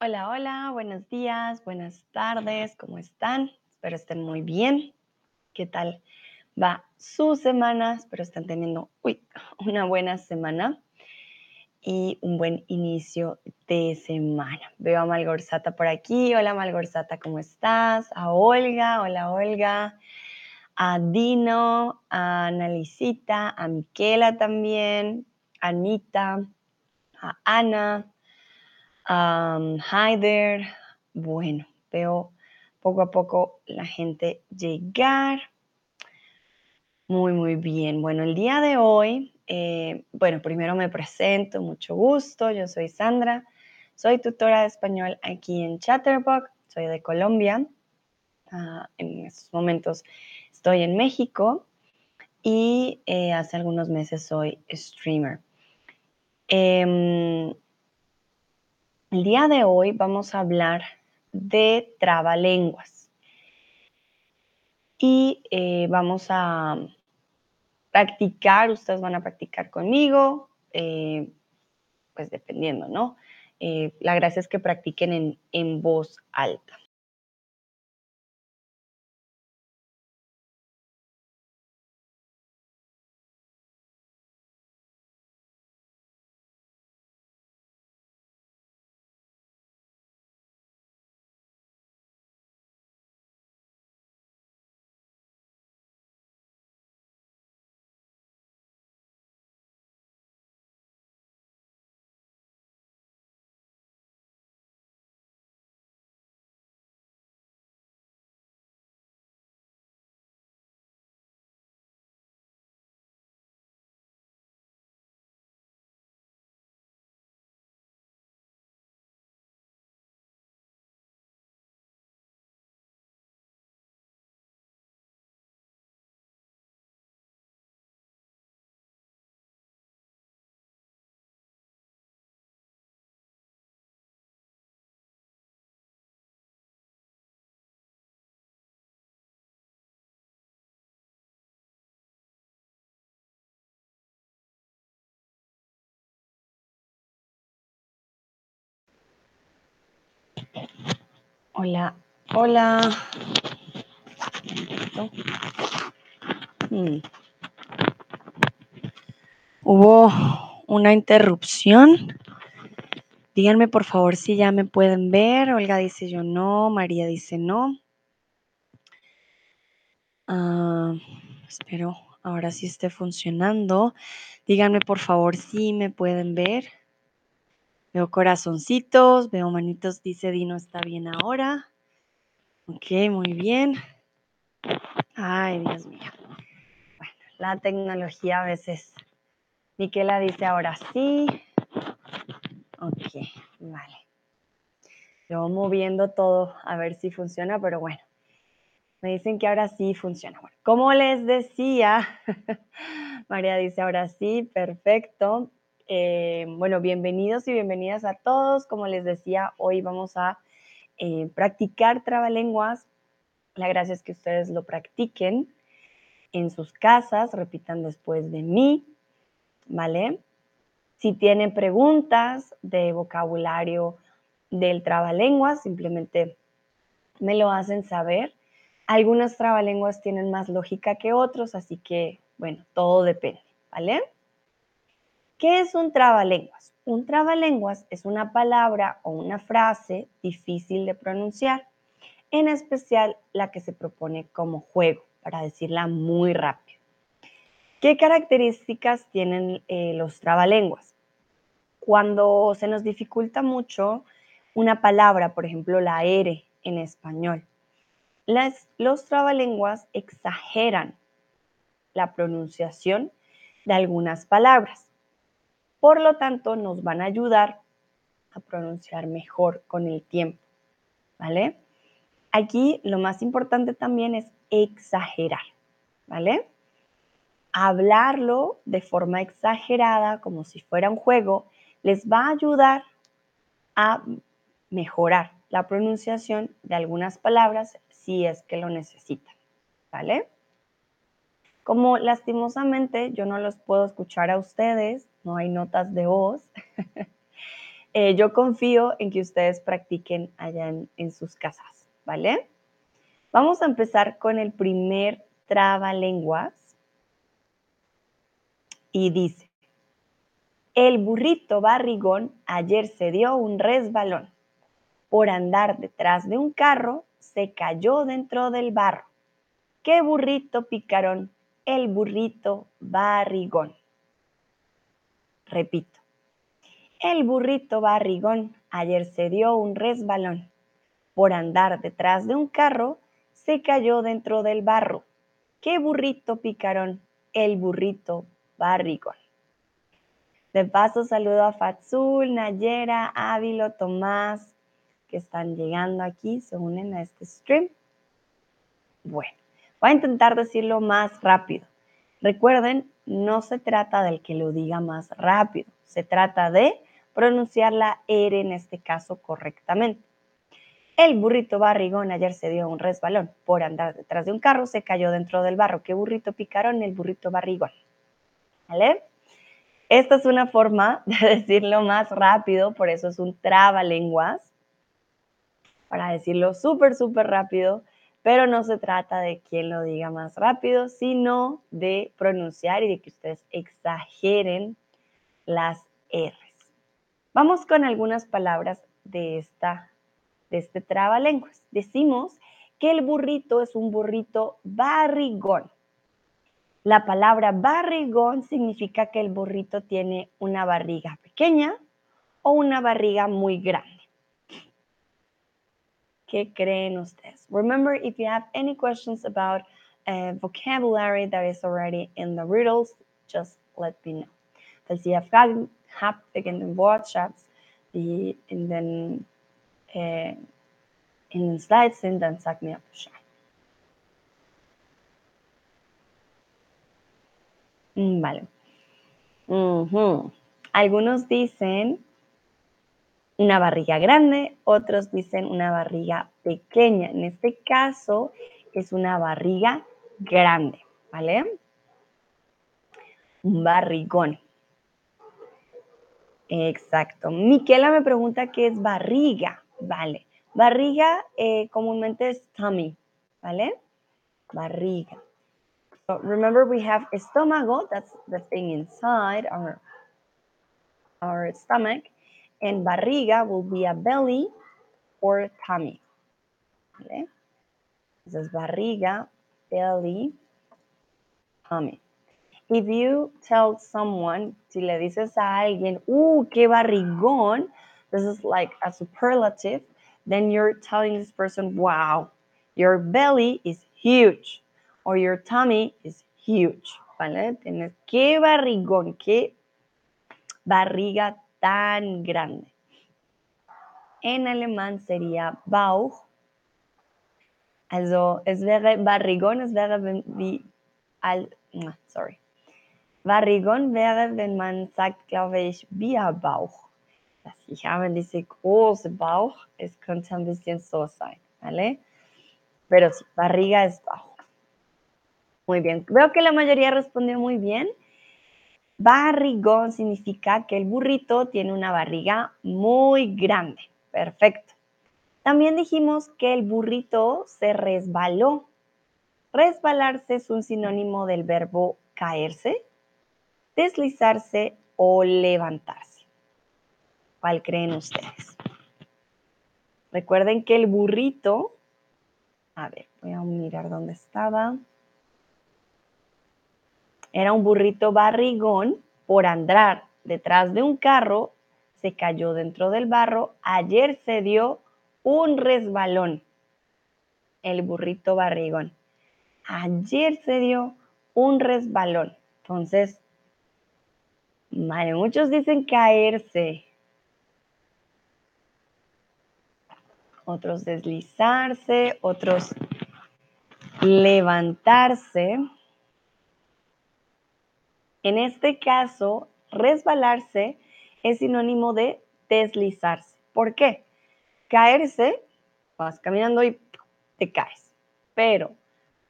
Hola, hola, buenos días, buenas tardes, ¿cómo están? Espero estén muy bien. ¿Qué tal va su semana? Espero estén teniendo uy, una buena semana y un buen inicio de semana. Veo a Malgorzata por aquí. Hola Malgorzata, ¿cómo estás? A Olga, hola Olga. A Dino, a Analicita, a Miquela también, a Anita, a Ana, Hi there. Bueno, veo poco a poco la gente llegar. Muy, muy bien. Bueno, el día de hoy, eh, bueno, primero me presento, mucho gusto. Yo soy Sandra, soy tutora de español aquí en Chatterbox, soy de Colombia. Ah, en estos momentos estoy en México y eh, hace algunos meses soy streamer. Em, el día de hoy vamos a hablar de trabalenguas y eh, vamos a practicar, ustedes van a practicar conmigo, eh, pues dependiendo, ¿no? Eh, la gracia es que practiquen en, en voz alta. Hola, hola. Hmm. Hubo una interrupción. Díganme por favor si ya me pueden ver. Olga dice yo no, María dice no. Ah, espero ahora sí esté funcionando. Díganme por favor si me pueden ver. Veo corazoncitos, veo manitos, dice Dino está bien ahora. Ok, muy bien. Ay, Dios mío. Bueno, la tecnología a veces. Miquela dice ahora sí. Ok, vale. Yo moviendo todo a ver si funciona, pero bueno. Me dicen que ahora sí funciona. Bueno, como les decía, María dice ahora sí, perfecto. Eh, bueno, bienvenidos y bienvenidas a todos. Como les decía, hoy vamos a eh, practicar trabalenguas. La gracia es que ustedes lo practiquen en sus casas, repitan después de mí, ¿vale? Si tienen preguntas de vocabulario del trabalenguas, simplemente me lo hacen saber algunas trabalenguas tienen más lógica que otros, así que, bueno, todo depende, ¿vale? ¿Qué es un trabalenguas? Un trabalenguas es una palabra o una frase difícil de pronunciar, en especial la que se propone como juego, para decirla muy rápido. ¿Qué características tienen eh, los trabalenguas? Cuando se nos dificulta mucho una palabra, por ejemplo, la R en español, los trabalenguas exageran la pronunciación de algunas palabras. Por lo tanto, nos van a ayudar a pronunciar mejor con el tiempo. ¿Vale? Aquí lo más importante también es exagerar. ¿Vale? Hablarlo de forma exagerada, como si fuera un juego, les va a ayudar a mejorar la pronunciación de algunas palabras si es que lo necesitan, ¿vale? Como lastimosamente yo no los puedo escuchar a ustedes, no hay notas de voz, eh, yo confío en que ustedes practiquen allá en, sus casas, ¿vale? Vamos a empezar con el primer trabalenguas. Y dice, el burrito barrigón ayer se dio un resbalón. Por andar detrás de un carro, se cayó dentro del barro. ¿Qué burrito picarón? El burrito barrigón. Repito, el burrito barrigón ayer se dio un resbalón. Por andar detrás de un carro, se cayó dentro del barro. ¿Qué burrito picarón? El burrito barrigón. De paso saludo a Fatzul, Nayera, Ávilo, Tomás, que están llegando aquí, se unen a este stream. Bueno, voy a intentar decirlo más rápido. Recuerden, no se trata del que lo diga más rápido, se trata de pronunciar la R en este caso correctamente. El burrito barrigón ayer se dio un resbalón. Por andar detrás de un carro se cayó dentro del barro. ¿Qué burrito picaron? El burrito barrigón. ¿Vale? Esta es una forma de decirlo más rápido, por eso es un trabalenguas, para decirlo súper, súper rápido, pero no se trata de quién lo diga más rápido, sino de pronunciar y de que ustedes exageren las R's. Vamos con algunas palabras de, esta, de este trabalenguas. Decimos que el burrito es un burrito barrigón. La palabra barrigón significa que el burrito tiene una barriga pequeña o una barriga muy grande. ¿Qué creen ustedes? Remember, if you have any questions about uh, vocabulary that is already in the riddles, just let me know. Falls ihr Fragen habt wegen dem Wortschatz, die in den, äh, in den Slides sind, dann sagt mir Bescheid. Vale. Uh -huh. Algunos dicen una barriga grande, otros dicen una barriga pequeña. En este caso es una barriga grande, ¿vale? Un barrigón. Exacto. Miquela me pregunta qué es barriga. Vale. Barriga eh, comúnmente es tummy, ¿vale? Barriga. So remember we have estómago, that's the thing inside our, our stomach, and barriga will be a belly or tummy. ¿Vale? Entonces barriga, belly, tummy. If you tell someone, si le dices a alguien, uh, qué barrigón, this is like a superlative, then you're telling this person, wow, your belly is huge or your tummy is huge, ¿vale? Tienes, qué barrigón, qué barriga tan grande. En alemán sería Bauch. Also, es wäre Barrigón, es wäre wie, al, sorry, Barrigon wäre, wenn man sagt, glaube ich, Bierbauch. Ich habe diese große Bauch, es könnte ein bisschen so sein, ¿vale? Pero sí, barriga es bajo. Muy bien, veo que la mayoría respondió muy bien. Barrigón significa que el burrito tiene una barriga muy grande. Perfecto. También dijimos que el burrito se resbaló. Resbalarse es un sinónimo del verbo caerse deslizarse o levantarse. ¿Cuál creen ustedes? Recuerden que el burrito, a ver, voy a mirar dónde estaba. Era un burrito barrigón por andar detrás de un carro, se cayó dentro del barro, ayer se dio un resbalón. El burrito barrigón. Ayer se dio un resbalón. Entonces, Vale, muchos dicen caerse. Otros deslizarse, otros levantarse. En este caso, resbalarse es sinónimo de deslizarse. ¿Por qué? Caerse, vas caminando y te caes. Pero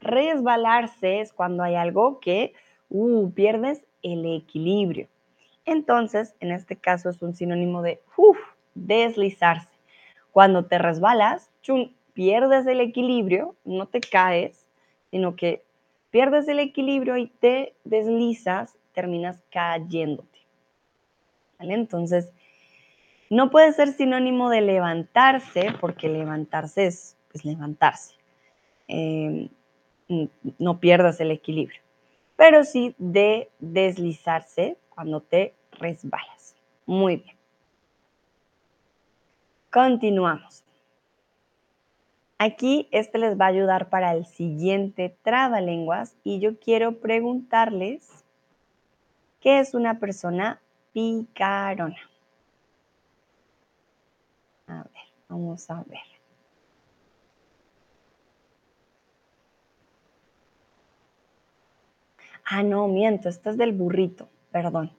resbalarse es cuando hay algo que uh, pierdes el equilibrio. Entonces, en este caso es un sinónimo de deslizarse. Cuando te resbalas, chun, pierdes el equilibrio, no te caes, sino que pierdes el equilibrio y te deslizas, terminas cayéndote. Entonces, no puede ser sinónimo de levantarse, porque levantarse es pues, levantarse. Em, no pierdas el equilibrio, pero sí de deslizarse cuando te resbalas. Muy bien. Continuamos. Aquí este les va a ayudar para el siguiente trabalenguas y yo quiero preguntarles qué es una persona picarona. A ver, vamos a ver. Ah, no, miento, esto es del burrito, perdón.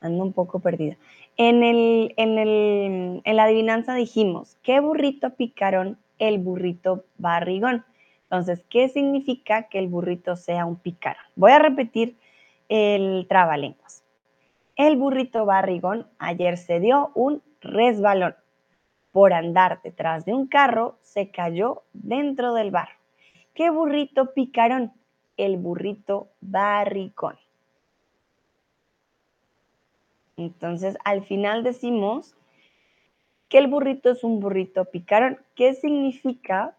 Ando un poco perdida. En, el, en, el, en la adivinanza dijimos, ¿qué burrito picaron el burrito barrigón? Entonces, ¿qué significa que el burrito sea un picarón? Voy a repetir el trabalenguas. El burrito barrigón ayer se dio un resbalón. Por andar detrás de un carro, se cayó dentro del barro. ¿Qué burrito picarón? El burrito barrigón. Entonces, al final decimos que el burrito es un burrito picarón. ¿Qué significa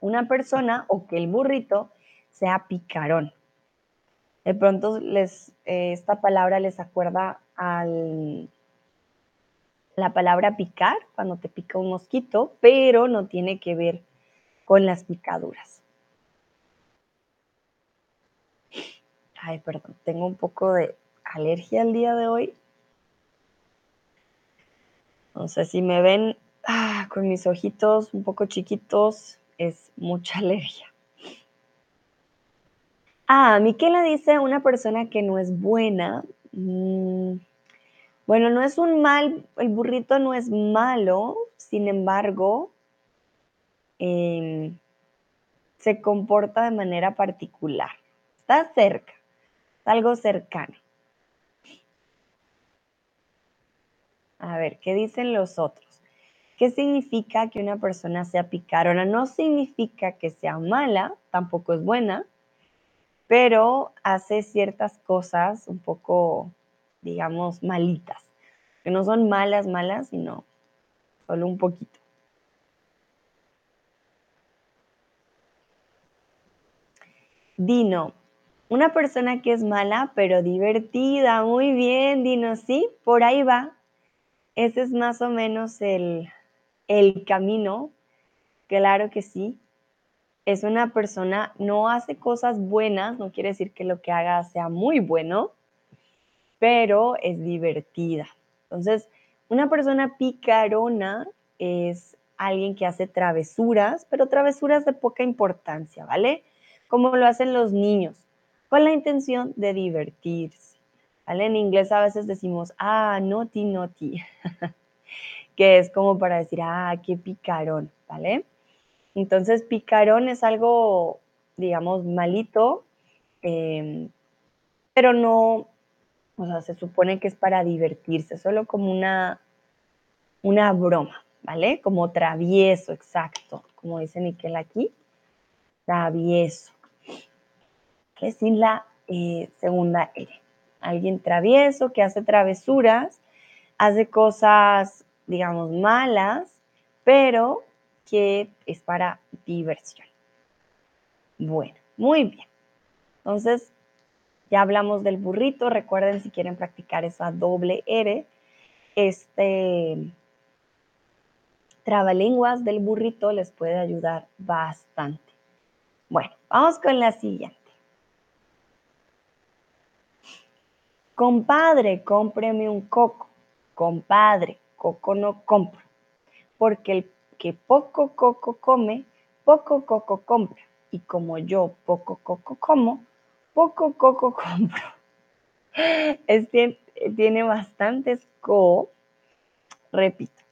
una persona o que el burrito sea picarón? De pronto les, eh, esta palabra les acuerda a la palabra picar, cuando te pica un mosquito, pero no tiene que ver con las picaduras. Ay, perdón, tengo un poco de alergia el día de hoy. No sé si me ven ah, con mis ojitos un poco chiquitos, es mucha alergia. Ah, Miquela dice una persona que no es buena. Mm, bueno, no es un mal, el burrito no es malo, sin embargo, em, se comporta de manera particular. Está cerca algo cercano. A ver, ¿qué dicen los otros? ¿Qué significa que una persona sea picarona? No significa que sea mala, tampoco es buena, pero hace ciertas cosas un poco, digamos, malitas. Que no son malas, malas, sino solo un poquito. Dino, una persona que es mala, pero divertida. Muy bien, Dino, sí, por ahí va. Ese es más o menos el, el camino. Claro que sí. Es una persona, no hace cosas buenas, no quiere decir que lo que haga sea muy bueno, pero es divertida. Entonces, una persona picarona es alguien que hace travesuras, pero travesuras de poca importancia, ¿vale? Como lo hacen los niños con la intención de divertirse. ¿vale? En inglés a veces decimos, ah, naughty, naughty, que es como para decir, ah, qué picarón, ¿vale? Entonces, picarón es algo, digamos, malito, em, pero no, o sea, se supone que es para divertirse, solo como una, una broma, ¿vale? Como travieso, exacto, como dice Miquel aquí, travieso es sin la eh, segunda R. Alguien travieso que hace travesuras, hace cosas, digamos, malas, pero que es para diversión. Bueno, muy bien. Entonces, ya hablamos del burrito. Recuerden si quieren practicar esa doble R, este trabalenguas del burrito les puede ayudar bastante. Bueno, vamos con la siguiente. Compadre, cómpreme un coco. Compadre, coco no compro. Porque el que poco coco come, poco coco compra. Y como yo poco coco como, poco coco compro. Este tiene bastantes co. Repito.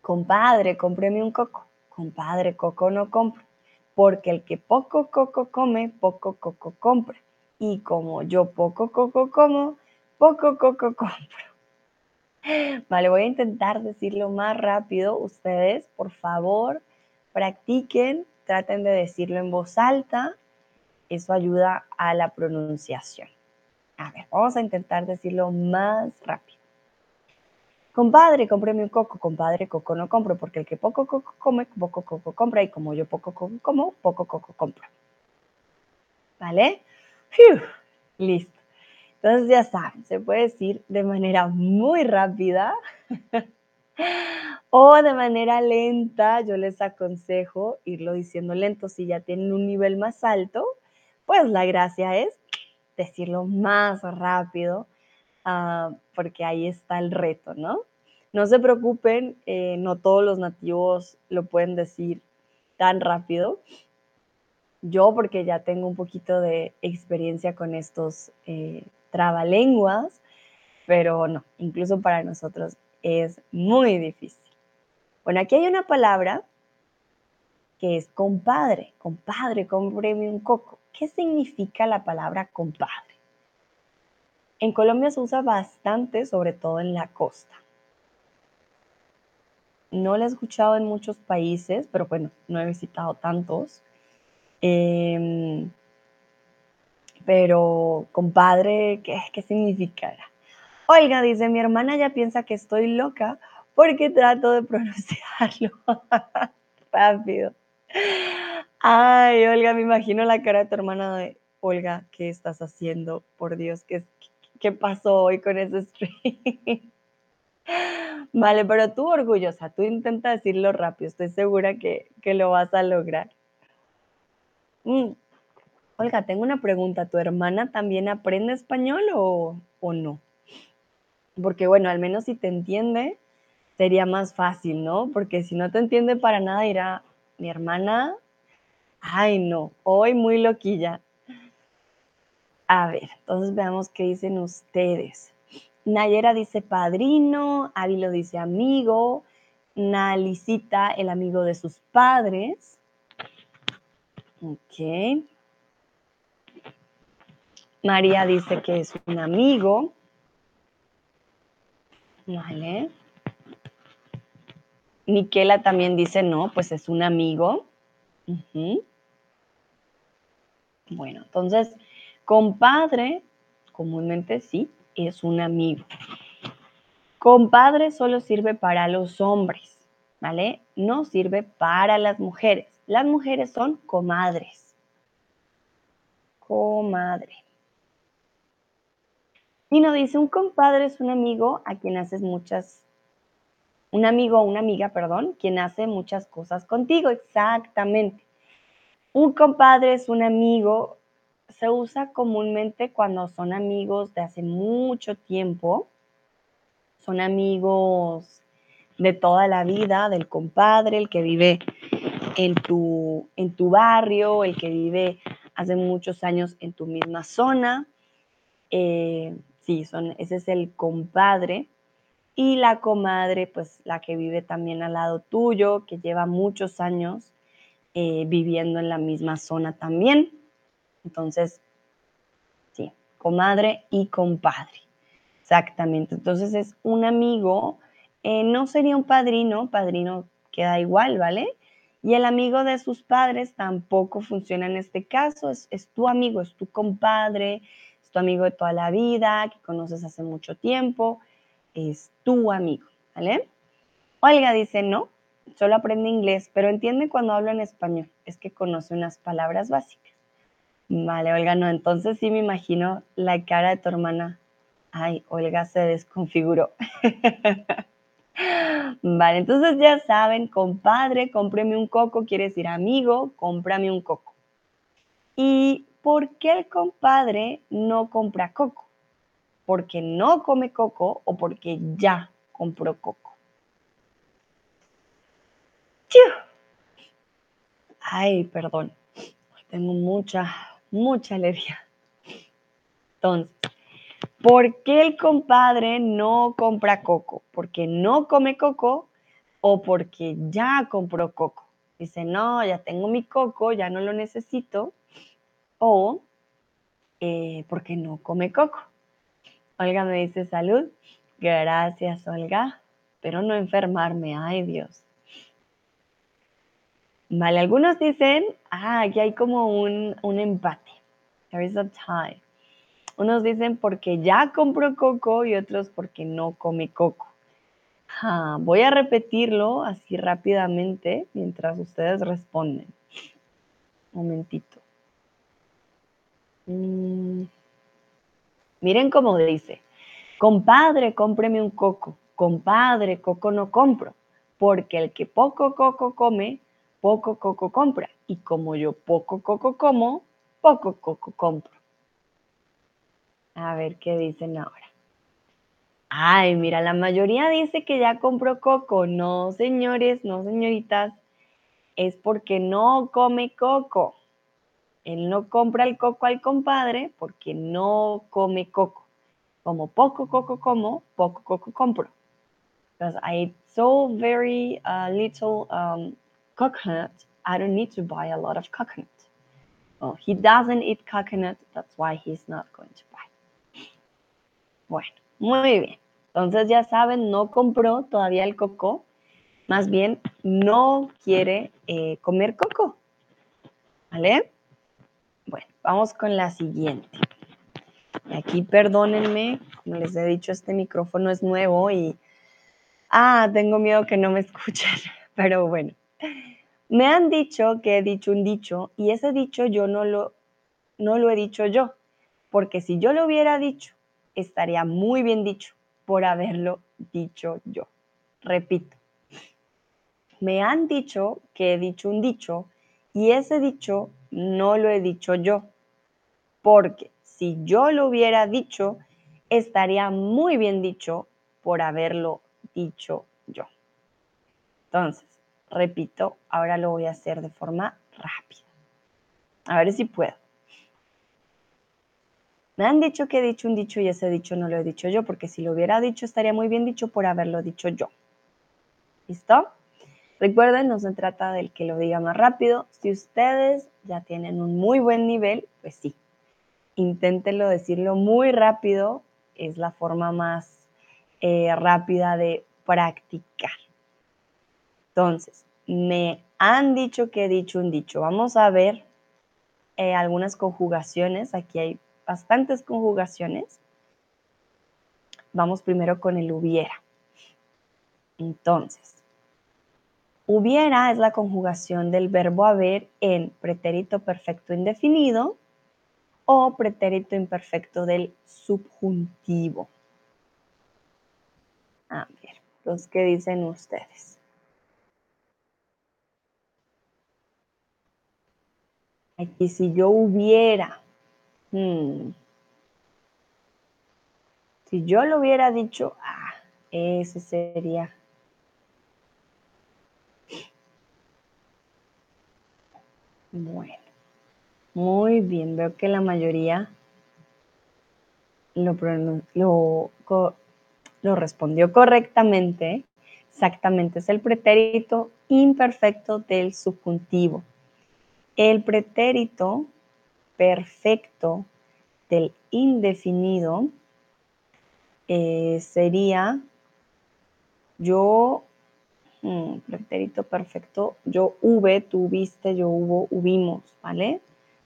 Compadre, cómpreme un coco. Compadre, coco no compro. Porque el que poco coco come, poco coco compra y como yo poco coco como, poco coco compro. Vale, voy a intentar decirlo más rápido. Ustedes, por favor, practiquen, traten de decirlo en voz alta. Eso ayuda a la pronunciación. A ver, vamos a intentar decirlo más rápido. Compadre, cómpreme un coco. Compadre, coco no compro porque el que poco coco come, poco coco compra. Y como yo poco coco como, poco coco compro. ¿Vale? listo. Entonces ya saben, se puede decir de manera muy rápida o de manera lenta. Yo les aconsejo irlo diciendo lento si ya tienen un nivel más alto. Pues la gracia es decirlo más rápido Ah, porque ahí está el reto, ¿no? No se preocupen, eh, no todos los nativos lo pueden decir tan rápido. Yo, porque ya tengo un poquito de experiencia con estos eh, trabalenguas, pero no, incluso para nosotros es muy difícil. Bueno, aquí hay una palabra que es compadre. Compadre, cómpreme un coco. ¿Qué significa la palabra compadre? En Colombia se usa bastante, sobre todo en la costa. No lo he escuchado en muchos países, pero bueno, no he visitado tantos. Em, pero, compadre, ¿qué, ¿qué significará? Oiga, dice, mi hermana ya piensa que estoy loca porque trato de pronunciarlo rápido. Ay, Olga, me imagino la cara de tu hermana de, Olga, ¿qué estás haciendo? Por Dios, ¿qué, qué pasó hoy con ese stream. Vale, pero tú orgullosa, tú intenta decirlo rápido, estoy segura que, lo vas a lograr. Mm. Olga, tengo una pregunta, ¿tu hermana también aprende español o, no? Porque bueno, al menos si te entiende, sería más fácil, ¿no? Porque si no te entiende para nada, dirá, mi hermana, ay no, hoy muy loquilla. A ver, entonces veamos qué dicen ustedes. Nayera dice padrino, Ávilo dice amigo, Nalicita el amigo de sus padres. Ok. María dice que es un amigo. Vale. Miquela también dice no, pues es un amigo. Bueno, entonces Compadre, comúnmente sí, es un amigo. Compadre solo sirve para los hombres, ¿vale? No sirve para las mujeres. Las mujeres son comadres. Comadre. Nos dice, un compadre es un amigo a quien haces muchas, un amigo o una amiga, perdón, quien hace muchas cosas contigo, exactamente. Un compadre es un amigo se usa comúnmente cuando son amigos de hace mucho tiempo, son amigos de toda la vida, del compadre, el que vive en tu, en tu barrio, el que vive hace muchos años en tu misma zona. Eh, ese es el compadre. Y la comadre, pues la que vive también al lado tuyo, que lleva muchos años eh, viviendo en la misma zona también. Entonces, sí, comadre y compadre. Exactamente. Entonces es un amigo, eh, no sería un padrino, padrino queda igual, ¿vale? Y el amigo de sus padres tampoco funciona en este caso, es, es, tu amigo, es tu compadre, tu amigo de toda la vida, que conoces hace mucho tiempo, es tu amigo, ¿vale? Olga dice, no, solo aprende inglés, pero entiende cuando hablo en español, es que conoce unas palabras básicas. Vale, Olga, no, entonces sí me imagino la cara de tu hermana. Ay, Olga se desconfiguró. vale, entonces ya saben, compadre, cómpreme un coco, quiere decir amigo, cómprame un coco. ¿Y por qué el compadre no compra coco? ¿Porque no come coco o porque ya compró coco? Ay, perdón. Tengo mucha mucha alegría. Entonces, ¿por qué el compadre no compra coco? ¿Porque no come coco o porque ya compró coco? Dice, no, ya tengo mi coco, ya no lo necesito. O eh, porque no come coco. Olga me dice salud. Gracias, Olga. Pero no enfermarme, ay Dios. Vale, algunos dicen, ah, aquí hay como un, un empate. There is a tie. Unos dicen porque ya compró coco y otros porque no come coco. voy a repetirlo así rápidamente mientras ustedes responden. momentito. Mm. Miren cómo dice, compadre, cómpreme un coco. Compadre, coco no compro, porque el que poco coco come, poco coco compra. Y como yo poco coco como, poco coco compro. A ver qué dicen ahora. Ay, mira, la mayoría dice que ya compró coco. No, señores, no, señoritas. Es porque no come coco. Él no compra el coco al compadre porque no come coco. Como poco coco como, poco coco compro. Because I so very uh, little um, coconut, I don't need to buy a lot of coconut. Well, he doesn't eat coconut, that's why he's not going to buy. Bueno, muy bien. Entonces ya saben, no compró todavía el coco, más bien no quiere eh, comer coco. ¿Vale? Vamos con la siguiente. Y aquí perdónenme, como les he dicho, este micrófono es nuevo y... Ah, tengo miedo que no me escuchen, pero bueno. Me han dicho que he dicho un dicho y ese dicho yo no lo, no lo he dicho yo, porque si yo lo hubiera dicho, estaría muy bien dicho por haberlo dicho yo. Repito, me han dicho que he dicho un dicho y ese dicho no lo he dicho yo, porque si yo lo hubiera dicho, estaría muy bien dicho por haberlo dicho yo. Entonces, repito, ahora lo voy a hacer de forma rápida. A ver si puedo. Me han dicho que he dicho un dicho y ese dicho no lo he dicho yo, porque si lo hubiera dicho estaría muy bien dicho por haberlo dicho yo. ¿Listo? Recuerden, no se trata del que lo diga más rápido. Si ustedes ya tienen un muy buen nivel, pues sí, inténtenlo decirlo muy rápido. Es la forma más eh, rápida de practicar. Entonces, me han dicho que he dicho un dicho. Vamos a ver eh, algunas conjugaciones. Aquí hay bastantes conjugaciones. Vamos primero con el hubiera. Entonces, hubiera es la conjugación del verbo haber en pretérito perfecto indefinido o pretérito imperfecto del subjuntivo. A ver, los que dicen ustedes. Aquí si yo hubiera Hmm. Si yo lo hubiera dicho, ah, ese sería. Bueno, muy bien, veo que la mayoría lo, respondió correctamente. Exactamente, es el pretérito imperfecto del subjuntivo. El pretérito perfecto del indefinido eh, sería yo, hmm, pretérito perfecto, yo hube, tuviste, yo hubo, hubimos, ¿vale?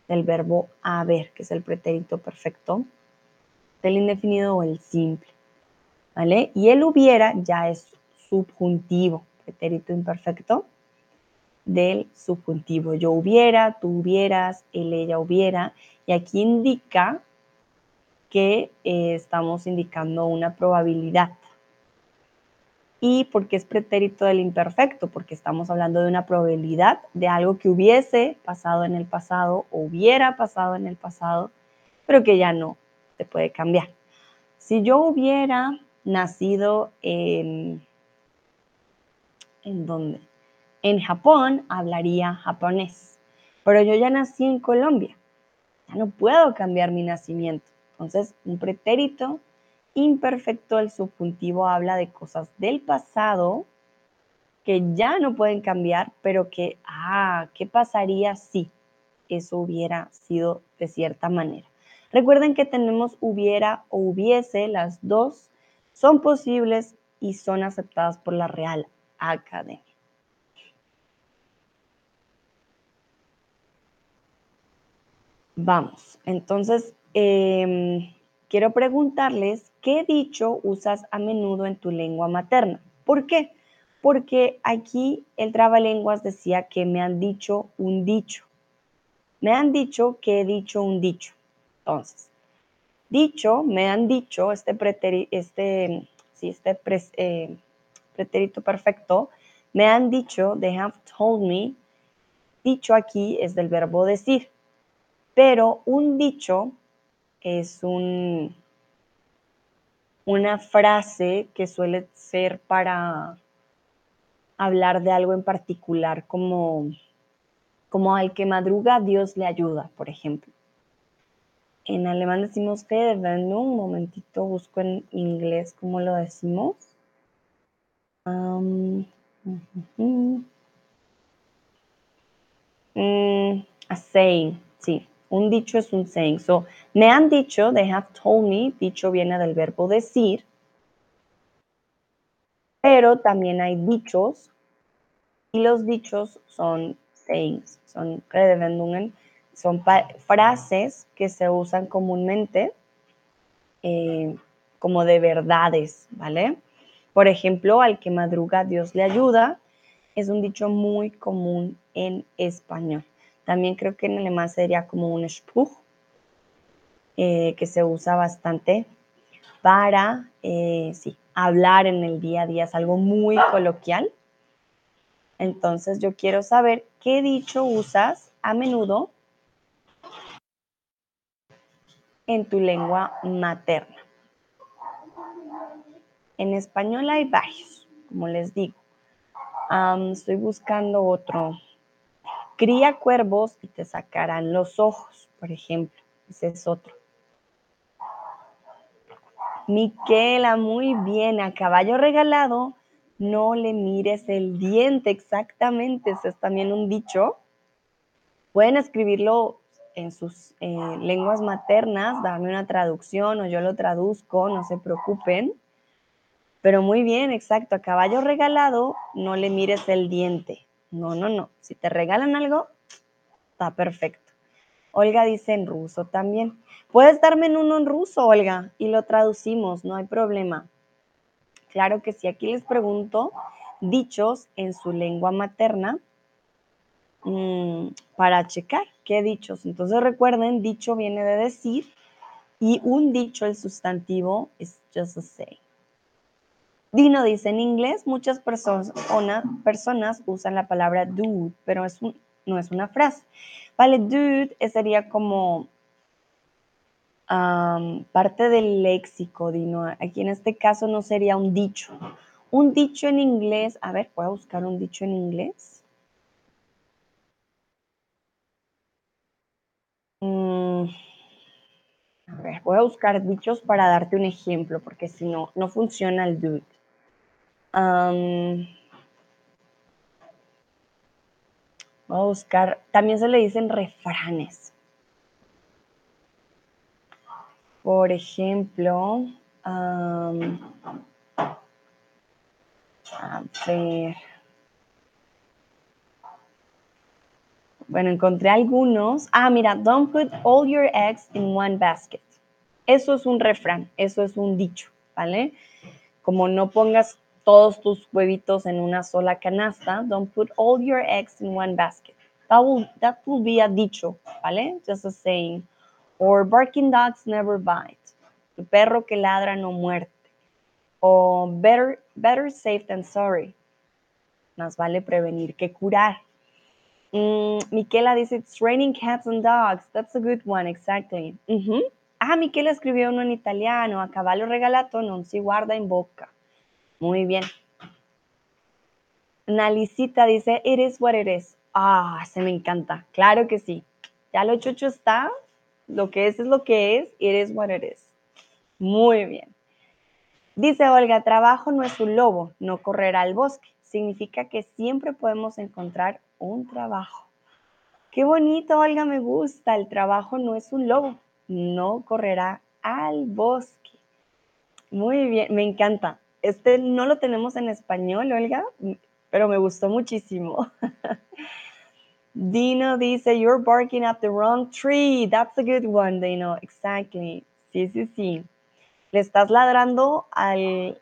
Del verbo haber, que es el pretérito perfecto del indefinido o el simple, ¿vale? Y el hubiera ya es subjuntivo, pretérito imperfecto del subjuntivo. Yo hubiera, tú hubieras, él, ella hubiera. Y aquí indica que eh, estamos indicando una probabilidad. ¿Y por qué es pretérito del imperfecto? Porque estamos hablando de una probabilidad de algo que hubiese pasado en el pasado o hubiera pasado en el pasado, pero que ya no se puede cambiar. Si yo hubiera nacido en... ¿En dónde? en Japón hablaría japonés, pero yo ya nací en Colombia, ya no puedo cambiar mi nacimiento. Entonces, un pretérito imperfecto del subjuntivo habla de cosas del pasado que ya no pueden cambiar, pero que, ah, ¿qué pasaría si eso hubiera sido de cierta manera? Recuerden que tenemos hubiera o hubiese, las dos son posibles y son aceptadas por la Real Academia. Vamos, entonces em, quiero preguntarles qué dicho usas a menudo en tu lengua materna. ¿Por qué? Porque aquí el trabalenguas decía que me han dicho un dicho. Me han dicho que he dicho un dicho. Entonces, dicho, me han dicho, este, este, este eh, pretérito perfecto, me han dicho, they have told me, dicho aquí es del verbo decir, pero un dicho es un, una frase que suele ser para hablar de algo en particular, como, como al que madruga Dios le ayuda, por ejemplo. En alemán decimos que un momentito busco en inglés cómo lo decimos. Um, a saying, sí, un dicho es un saying. So, me han dicho, they have told me, dicho viene del verbo decir, pero también hay dichos y los dichos son sayings, son son frases que se usan comúnmente eh, como de verdades, ¿vale? Por ejemplo, al que madruga Dios le ayuda es un dicho muy común en español. También creo que en alemán sería como un Spruch, eh, que se usa bastante para eh, sí, hablar en el día a día. Es algo muy coloquial. Entonces yo quiero saber qué dicho usas a menudo en tu lengua materna. En español hay varios, como les digo. estoy buscando otro. Cría cuervos y te sacarán los ojos, por ejemplo. Ese es otro. Miquela, muy bien. A caballo regalado, no le mires el diente. Exactamente, eso es también un dicho. Pueden escribirlo en sus eh, lenguas maternas, darme una traducción o yo lo traduzco, no se preocupen. Pero muy bien, exacto. A caballo regalado, no le mires el diente. No, no, no. Si te regalan algo, está perfecto. Olga dice en ruso también. Puedes darme en uno en ruso, Olga, y lo traducimos, no hay problema. Claro que sí. Aquí les pregunto dichos en su lengua materna mm, para checar qué dichos. Entonces recuerden, dicho viene de decir y un dicho, el sustantivo, es just a say. Dino dice, en inglés muchas personas, personas usan la palabra dude, pero es no es una frase. Vale, dude sería como parte del léxico, Dino. Aquí en este caso no sería un dicho. Un dicho en inglés, a ver, voy a buscar un dicho en inglés. Mm, a ver, voy a buscar dichos para darte un ejemplo, porque si no, no funciona el dude. Voy a buscar, también se le dicen refranes. Por ejemplo, a ver. Bueno, encontré algunos. Ah, mira, don't put all your eggs in one basket. Eso es un refrán, eso es un dicho, ¿vale? Como no pongas todos tus huevitos en una sola canasta. Don't put all your eggs in one basket. That will, that will be a dicho, ¿vale? Just a saying. Or barking dogs never bite. Tu perro que ladra no muerte. O better, better safe than sorry. Más vale prevenir que curar. Mm, Miquela dice, it's raining cats and dogs. That's a good one, exactly. Ah, Miquela escribió uno en italiano. A caballo regalato non si guarda in boca. Muy bien. Nalicita dice, it is what it is. Ah, se me encanta. Claro que sí. Ya lo chucho está. Lo que es es lo que es. It is what it is. Muy bien. Dice Olga, trabajo no es un lobo, no correr al bosque. Significa que siempre podemos encontrar un trabajo. Qué bonito, Olga, me gusta. El trabajo no es un lobo. no correrá al bosque. Muy bien, me encanta. Este no lo tenemos en español, Olga, pero me gustó muchísimo. Dino dice, you're barking up the wrong tree. That's a good one, Dino. Exactly. Sí, sí, sí. Le estás ladrando al,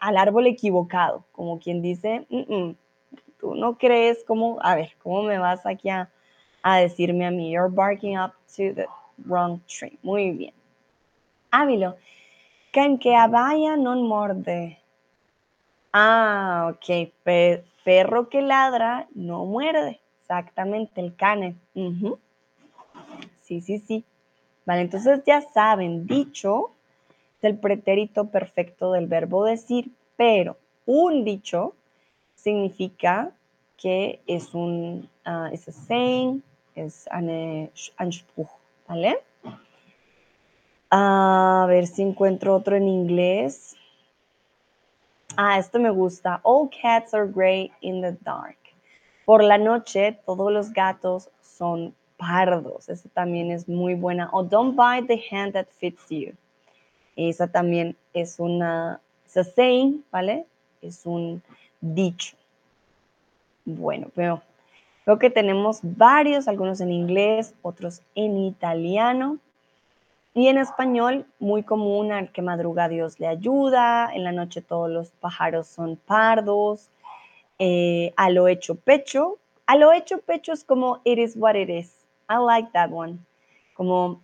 al árbol equivocado, como quien dice, tú no crees cómo, a ver, ¿cómo me vas aquí a, a decirme a mí? You're barking up to the wrong tree. Muy bien. Ávilo, canqueabaya non morde. Ah, ok. perro que ladra no muerde. Exactamente, el cane. Sí, sí, sí. Vale, entonces ya saben, dicho es el pretérito perfecto del verbo decir, pero un dicho significa que es un, uh, es a saying, es un Anspruch, ¿vale? A ver si encuentro otro en inglés. Ah, esto me gusta. All cats are gray in the dark. Por la noche, todos los gatos son pardos. Eso también es muy buena. O don't bite the hand that fits you. Esa también es una, es saying, ¿vale? Es un dicho. Bueno, pero veo que tenemos varios, algunos en inglés, otros en italiano. Y en español, muy común, al que madruga Dios le ayuda, en la noche todos los pájaros son pardos, eh, a lo hecho pecho. A lo hecho pecho es como it is what it is. I like that one. Como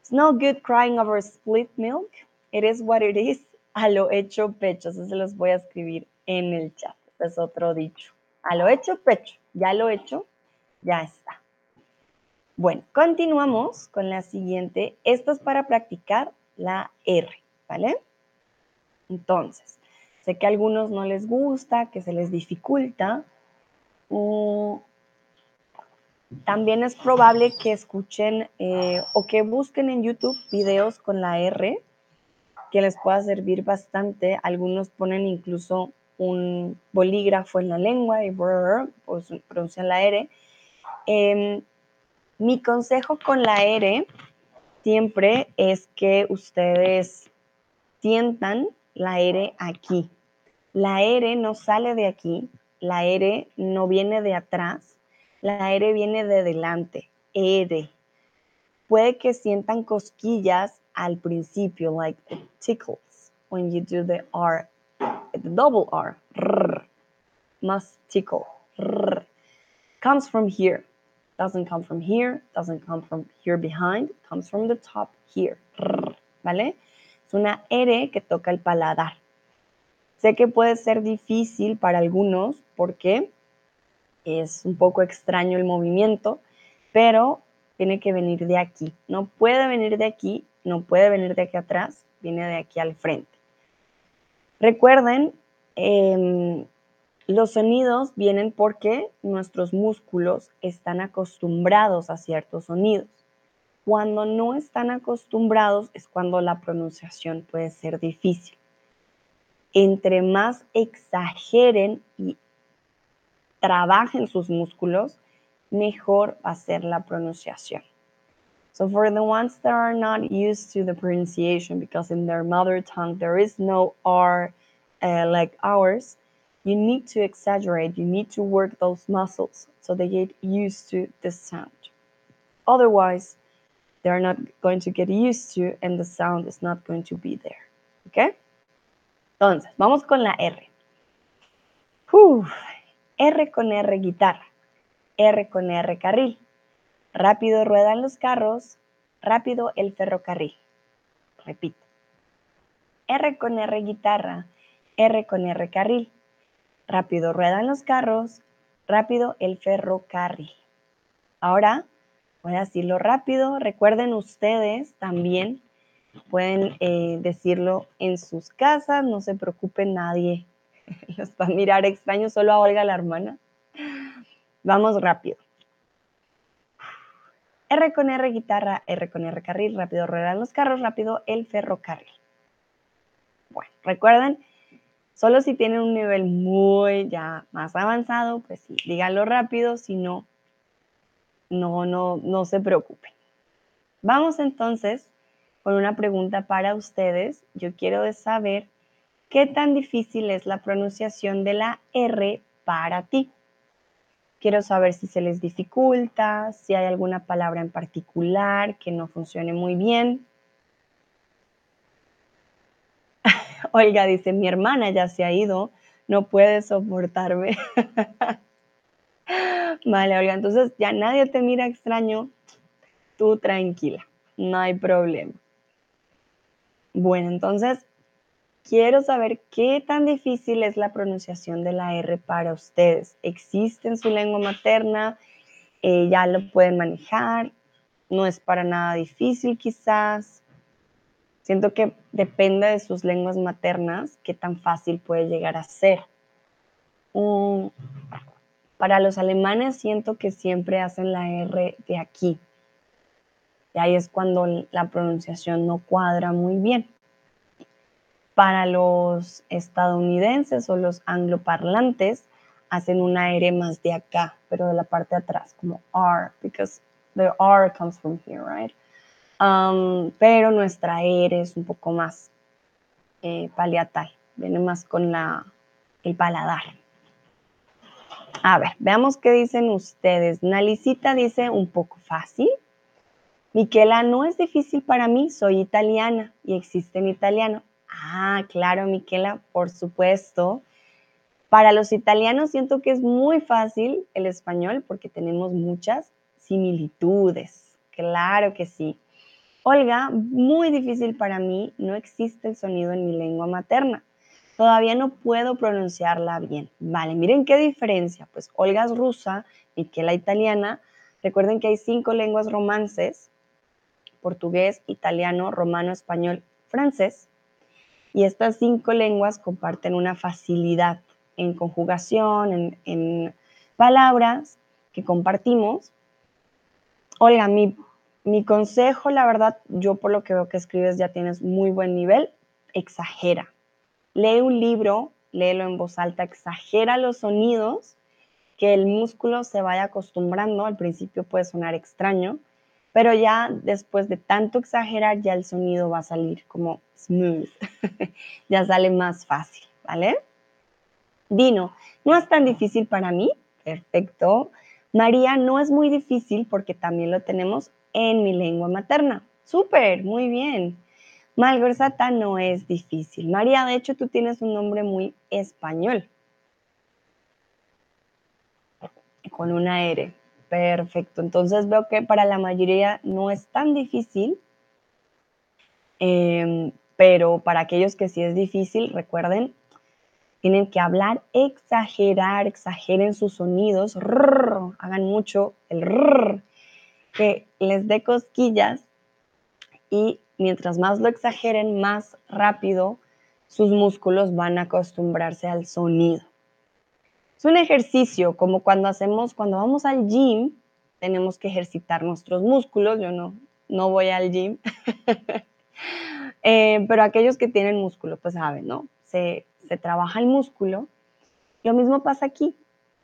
it's no good crying over split milk. It is what it is. A lo hecho pecho. Eso se los voy a escribir en el chat. es otro dicho. A lo hecho pecho. Ya lo hecho, ya está. Bueno, continuamos con la siguiente. Esto es para practicar la R, ¿vale? Entonces, sé que a algunos no les gusta, que se les dificulta. también es probable que escuchen eh, o que busquen en YouTube videos con la R, que les pueda servir bastante. Algunos ponen incluso un bolígrafo en la lengua y pues, pronuncian la R. Em, mi consejo con la R siempre es que ustedes sientan la R aquí. La R no sale de aquí, la R no viene de atrás, la R viene de delante, R. Puede que sientan cosquillas al principio, like tickles when you do the R, the double R. must tickle. comes from here doesn't come from here, doesn't come from here behind, comes from the top here. ¿Vale? Es una R que toca el paladar. Sé que puede ser difícil para algunos porque es un poco extraño el movimiento, pero tiene que venir de aquí. No puede venir de aquí, no puede venir de aquí atrás, viene de aquí al frente. Recuerden, eh, los sonidos vienen porque nuestros músculos están acostumbrados a ciertos sonidos. Cuando no están acostumbrados es cuando la pronunciación puede ser difícil. Entre más exageren y trabajen sus músculos, mejor va a ser la pronunciación. So for the ones that are not used to the pronunciation because in their mother tongue there is no R uh, like ours, you need to exaggerate, you need to work those muscles so they get used to the sound. Otherwise, they're not going to get used to and the sound is not going to be there. ¿Ok? Entonces, vamos con la R. R con R guitarra. R con R carril. Rápido ruedan los carros. Rápido el ferrocarril. Repito. R con R guitarra. R con R carril rápido ruedan los carros, rápido el ferrocarril. Ahora voy a decirlo rápido. Recuerden ustedes también, pueden eh, decirlo en sus casas, no se preocupen nadie. Los va a mirar extraño, solo a Olga la hermana. Vamos rápido. R con R guitarra, R con R carril, rápido ruedan los carros, rápido el ferrocarril. Bueno, recuerden Solo si tienen un nivel muy ya más avanzado, pues sí, díganlo rápido, si no, no, no, no se preocupen. Vamos entonces con una pregunta para ustedes. Yo quiero saber qué tan difícil es la pronunciación de la R para ti. Quiero saber si se les dificulta, si hay alguna palabra en particular que no funcione muy bien. Olga dice, mi hermana ya se ha ido, no puede soportarme. vale, Olga, entonces ya nadie te mira extraño, tú tranquila, no hay problema. Bueno, entonces quiero saber qué tan difícil es la pronunciación de la R para ustedes. ¿Existe en su lengua materna? Eh, ¿Ya lo pueden manejar? ¿No es para nada difícil quizás? Siento que depende de sus lenguas maternas qué tan fácil puede llegar a ser. para los alemanes siento que siempre hacen la R de aquí. Y ahí es cuando la pronunciación no cuadra muy bien. Para los estadounidenses o los angloparlantes hacen una R más de acá, pero de la parte de atrás, como R, because the R comes from here, right? Pero nuestra R es un poco más eh, paliatal, viene más con el paladar. A ver, veamos qué dicen ustedes. Nalicita dice un poco fácil. Miquela, no es difícil para mí, soy italiana y existe en italiano. Ah, claro, Miquela, por supuesto. Para los italianos siento que es muy fácil el español porque tenemos muchas similitudes. Claro que sí. Olga, muy difícil para mí, no existe el sonido en mi lengua materna. Todavía no puedo pronunciarla bien. Vale, miren qué diferencia. Pues Olga es rusa, Miquela italiana. Recuerden que hay cinco lenguas romances, portugués, italiano, romano, español, francés. Y estas cinco lenguas comparten una facilidad en conjugación, en, palabras que compartimos. Olga, mi, mi consejo, la verdad, yo por lo que veo que escribes ya tienes muy buen nivel, exagera. Lee un libro, léelo en voz alta, exagera los sonidos, que el músculo se vaya acostumbrando. Al principio puede sonar extraño, pero ya después de tanto exagerar, ya el sonido va a salir como smooth, ya sale más fácil, ¿vale? Dino, no es tan difícil para mí, perfecto. María, no es muy difícil porque también lo tenemos en mi lengua materna. Súper, muy bien. Malgorzata no es difícil. María, de hecho, tú tienes un nombre muy español. Con una R. Perfecto. Entonces veo que para la mayoría no es tan difícil, em, pero para aquellos que sí es difícil, recuerden, tienen que hablar, exagerar, exageren sus sonidos, hagan mucho el que les dé cosquillas y mientras más lo exageren, más rápido sus músculos van a acostumbrarse al sonido. Es un ejercicio como cuando hacemos, cuando vamos al gym, tenemos que ejercitar nuestros músculos. Yo no, no voy al gym, eh, pero aquellos que tienen músculo, pues saben, ¿no? Se, se trabaja el músculo. Lo mismo pasa aquí.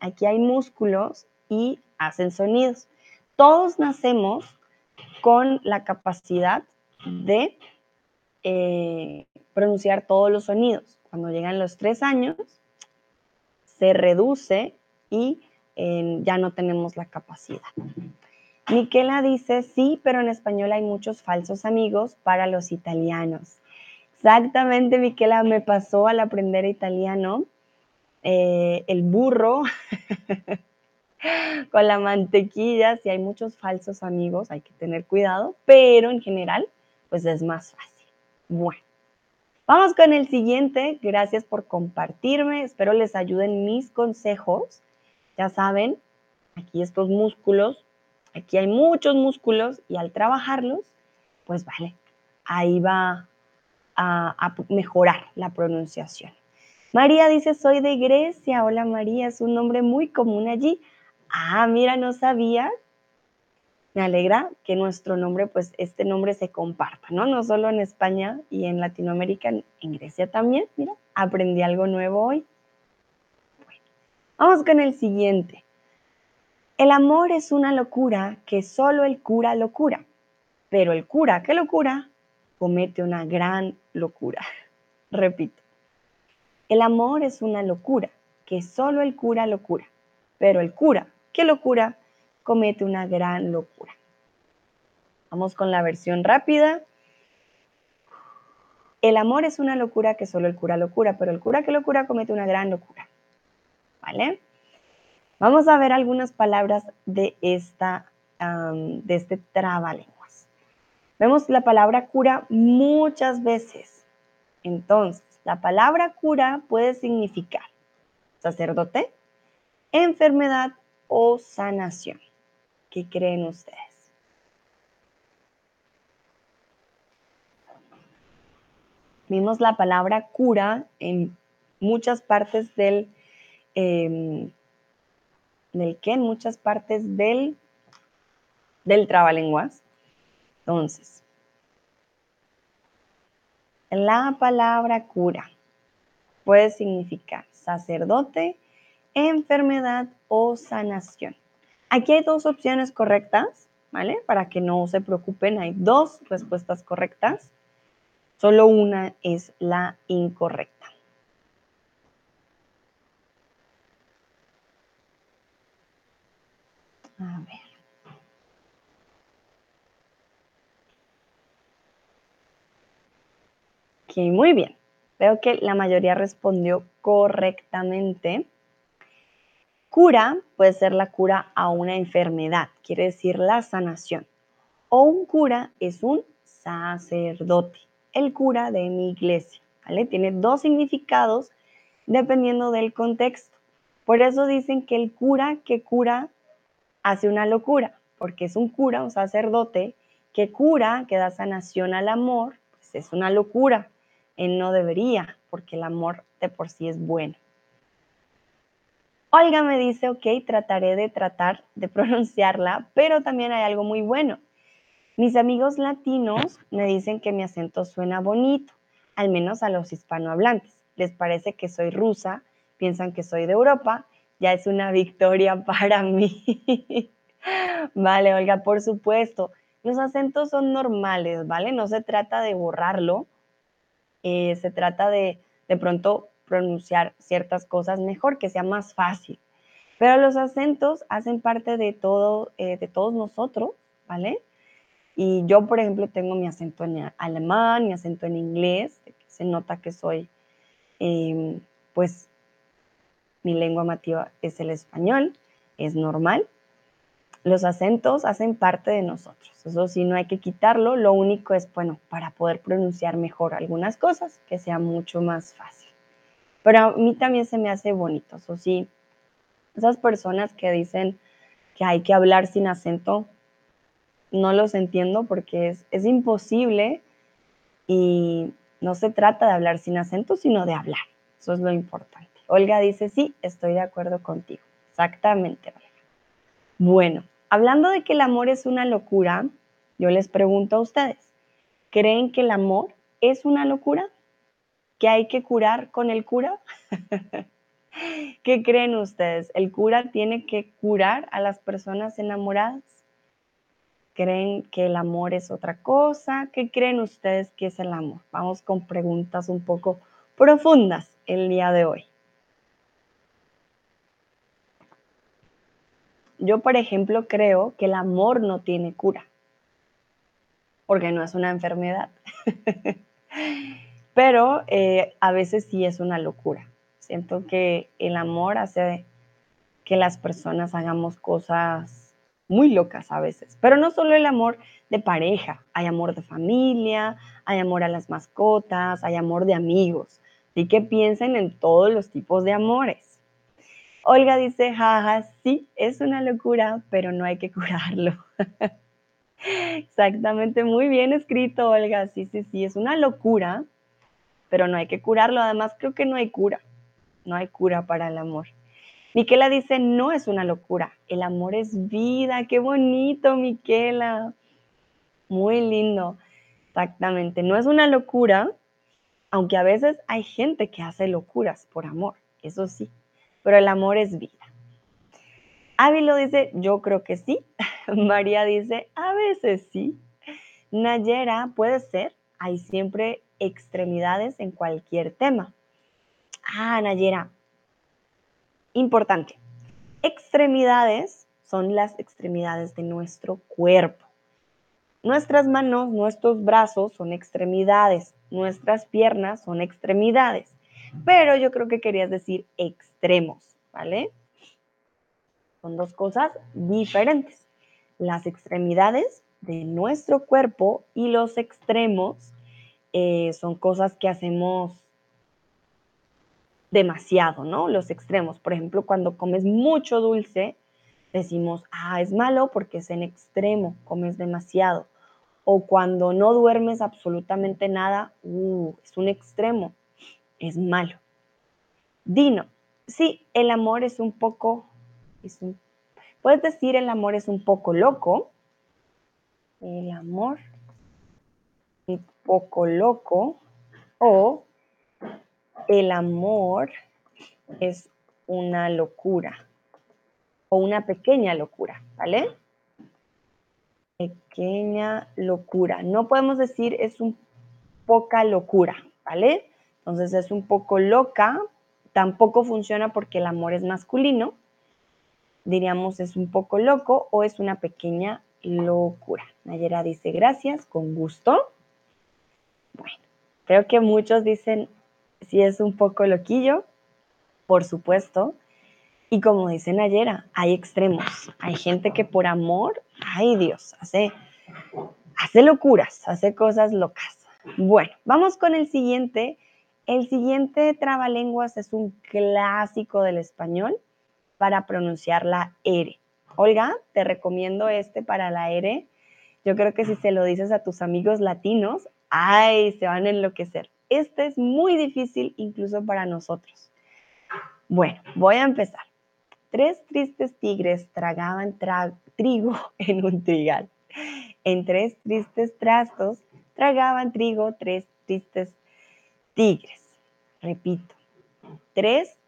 Aquí hay músculos y hacen sonidos. Todos nacemos con la capacidad de eh, pronunciar todos los sonidos. Cuando llegan los tres años, se reduce y eh, ya no tenemos la capacidad. Miquela dice, sí, pero en español hay muchos falsos amigos para los italianos. Exactamente, Miquela, me pasó al aprender italiano. Eh, el burro con la mantequilla, si hay muchos falsos amigos, hay que tener cuidado, pero en general, pues es más fácil. Bueno. Vamos con el siguiente. Gracias por compartirme. Espero les ayuden mis consejos. Ya saben, aquí estos músculos, aquí hay muchos músculos y al trabajarlos, pues vale, ahí va a, mejorar la pronunciación. María dice, soy de Grecia. Hola María, es un nombre muy común allí. Ah, mira, no sabía me alegra que nuestro nombre, pues este nombre se comparta, ¿no? No solo en España y en Latinoamérica, en Grecia también. Mira, aprendí algo nuevo hoy. Bueno, vamos con el siguiente. El amor es una locura que solo el cura lo cura. pero el cura, ¿qué locura? Comete una gran locura. Repito, el amor es una locura, que solo el cura locura, pero el cura, ¿qué locura? Comete una gran locura. Vamos con la versión rápida. El amor es una locura que solo el cura locura, pero el cura que locura comete una gran locura. ¿Vale? Vamos a ver algunas palabras de, esta, de este trabalenguas. Vemos la palabra cura muchas veces. Entonces, la palabra cura puede significar sacerdote, enfermedad o sanación. ¿Qué creen ustedes? Vimos la palabra cura en muchas partes del, em, del qué, en muchas partes del, del trabalenguas. Entonces, la palabra cura puede significar sacerdote, enfermedad o sanación. Aquí hay dos opciones correctas, ¿vale? Para que no se preocupen, hay dos respuestas correctas. Solo una es la incorrecta. A ver. Ok, muy bien. Veo que la mayoría respondió correctamente. Cura puede ser la cura a una enfermedad, quiere decir la sanación. O un cura es un sacerdote, el cura de mi iglesia. ¿vale? Tiene dos significados dependiendo del contexto. Por eso dicen que el cura que cura hace una locura, porque es un cura, un sacerdote, que cura, que da sanación al amor, pues es una locura. No debería, porque el amor de por sí es bueno. Olga me dice, ok, trataré de tratar de pronunciarla, pero también hay algo muy bueno. Mis amigos latinos me dicen que mi acento suena bonito, al menos a los hispanohablantes. Les parece que soy rusa, piensan que soy de Europa, ya es una victoria para mí. vale, Olga, por supuesto. Los acentos son normales, ¿vale? No se trata de borrarlo, eh, se trata de de pronto pronunciar ciertas cosas mejor, que sea más fácil. Pero los acentos hacen parte de todo, eh, de todos nosotros, ¿vale? Y yo, por ejemplo, tengo mi acento en alemán, mi acento en inglés, se nota que soy, em, pues, mi lengua mativa es el español, es normal. Los acentos hacen parte de nosotros, eso sí, no hay que quitarlo, lo único es, bueno, para poder pronunciar mejor algunas cosas, que sea mucho más fácil. Pero a mí también se me hace bonito, eso sí, esas personas que dicen que hay que hablar sin acento, no los entiendo porque es, imposible y no se trata de hablar sin acento, sino de hablar. Eso es lo importante. Olga dice, sí, estoy de acuerdo contigo. Exactamente, Olga. Bueno, hablando de que el amor es una locura, yo les pregunto a ustedes, ¿creen que el amor es una locura? ¿Que hay que curar con el cura? ¿Qué creen ustedes? ¿El cura tiene que curar a las personas enamoradas? ¿Creen que el amor es otra cosa? ¿Qué creen ustedes que es el amor? Vamos con preguntas un poco profundas el día de hoy. Yo, por ejemplo, creo que el amor no tiene cura, porque no es una enfermedad. Pero eh, a veces sí es una locura. Siento que el amor hace que las personas hagamos cosas muy locas a veces. Pero no solo el amor de pareja, hay amor de familia, hay amor a las mascotas, hay amor de amigos. Así que piensen en todos los tipos de amores. Olga dice, jaja, sí, es una locura, pero no hay que curarlo. Exactamente, muy bien escrito, Olga. Sí, sí, sí, es una locura, pero no hay que curarlo. Además, creo que no hay cura. No hay cura para el amor. Miquela dice, no es una locura, el amor es vida. Qué bonito, Miquela. Muy lindo. Exactamente, no es una locura, aunque a veces hay gente que hace locuras por amor, eso sí pero el amor es vida. Ávilo dice, yo creo que sí. María dice, a veces sí. Nayera puede ser, hay siempre extremidades en cualquier tema. Ah, Nayera, importante. Extremidades son las extremidades de nuestro cuerpo. Nuestras manos, nuestros brazos son extremidades, nuestras piernas son extremidades, pero yo creo que querías decir extremos, ¿vale? Son dos cosas diferentes. Las extremidades de nuestro cuerpo y los extremos eh, son cosas que hacemos demasiado, ¿no? Los extremos. Por ejemplo, cuando comes mucho dulce, decimos, ah, es malo porque es en extremo, comes demasiado. O cuando no duermes absolutamente nada, uh, es un extremo, es malo. Dino, sí, el amor es un poco, es un, puedes decir el amor es un poco loco. El amor un poco loco o el amor es una locura o una pequeña locura, ¿vale? Pequeña locura. No podemos decir es un poca locura, ¿vale? Entonces es un poco loca, tampoco funciona porque el amor es masculino. Diríamos es un poco loco o es una pequeña locura. Nayera dice gracias, con gusto. Bueno, creo que muchos dicen si es un poco loquillo, por supuesto. Y como dicen ayer, hay extremos. Hay gente que por amor, ay Dios, hace, hace locuras, hace cosas locas. Bueno, vamos con el siguiente. El siguiente trabalenguas es un clásico del español para pronunciar la R. Olga, te recomiendo este para la R. Yo creo que si se lo dices a tus amigos latinos, ay, se van a enloquecer. Este es muy difícil incluso para nosotros. Bueno, voy a empezar. Tres tristes tigres tragaban trigo en un trigal. En tres tristes trastos tragaban trigo tres tristes tigres. Repito, tres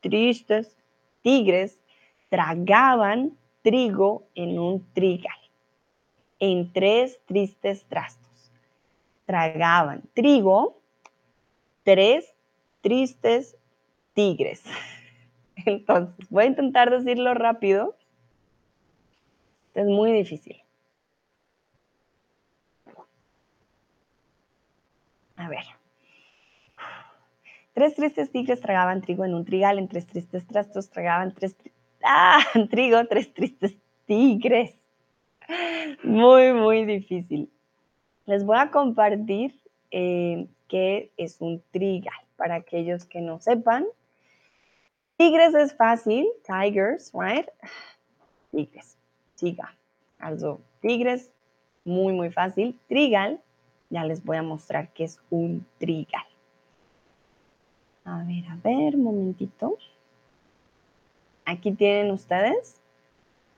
tristes tigres tragaban trigo en un trigal. En tres tristes trastos tragaban trigo tres tristes tigres. Entonces, voy a intentar decirlo rápido. Es muy difícil. A ver. Tres tristes tigres tragaban trigo en un trigal, en tres tristes trastos tragaban tres ah, trigo, tres tristes tigres. Muy, muy difícil. Les voy a compartir eh, que es un trigal. Para aquellos que no sepan, tigres es fácil, tigers, right? Tigres, tiga. Also, tigres, muy, muy fácil. Trigal, ya les voy a mostrar que es un trigal. A ver, a ver, momentito. Aquí tienen ustedes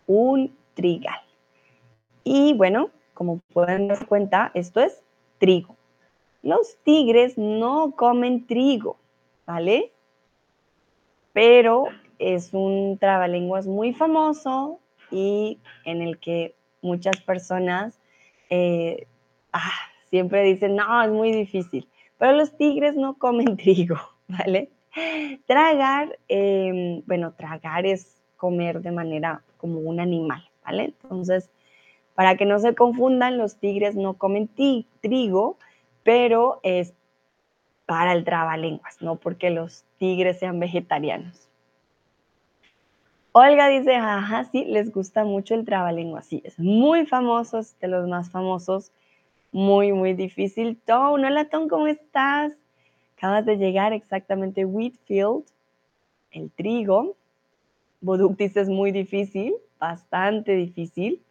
un trigal. Y bueno, como pueden dar cuenta, esto es trigo. Los tigres no comen trigo, ¿vale? Pero es un trabalenguas muy famoso y en el que muchas personas eh, ah, siempre dicen, no, es muy difícil. Pero los tigres no comen trigo, ¿vale? Tragar, em, bueno, tragar es comer de manera como un animal, ¿vale? Entonces, para que no se confundan, los tigres no comen trigo, pero es para el trabalenguas, no porque los tigres sean vegetarianos. Olga dice, ajá, sí, les gusta mucho el trabalenguas. Sí, es muy famoso, es de los más famosos, muy, muy difícil. Tom, hola Tom, ¿cómo estás? Acabas de llegar exactamente Wheatfield, el trigo. Boductis es muy difícil, bastante difícil.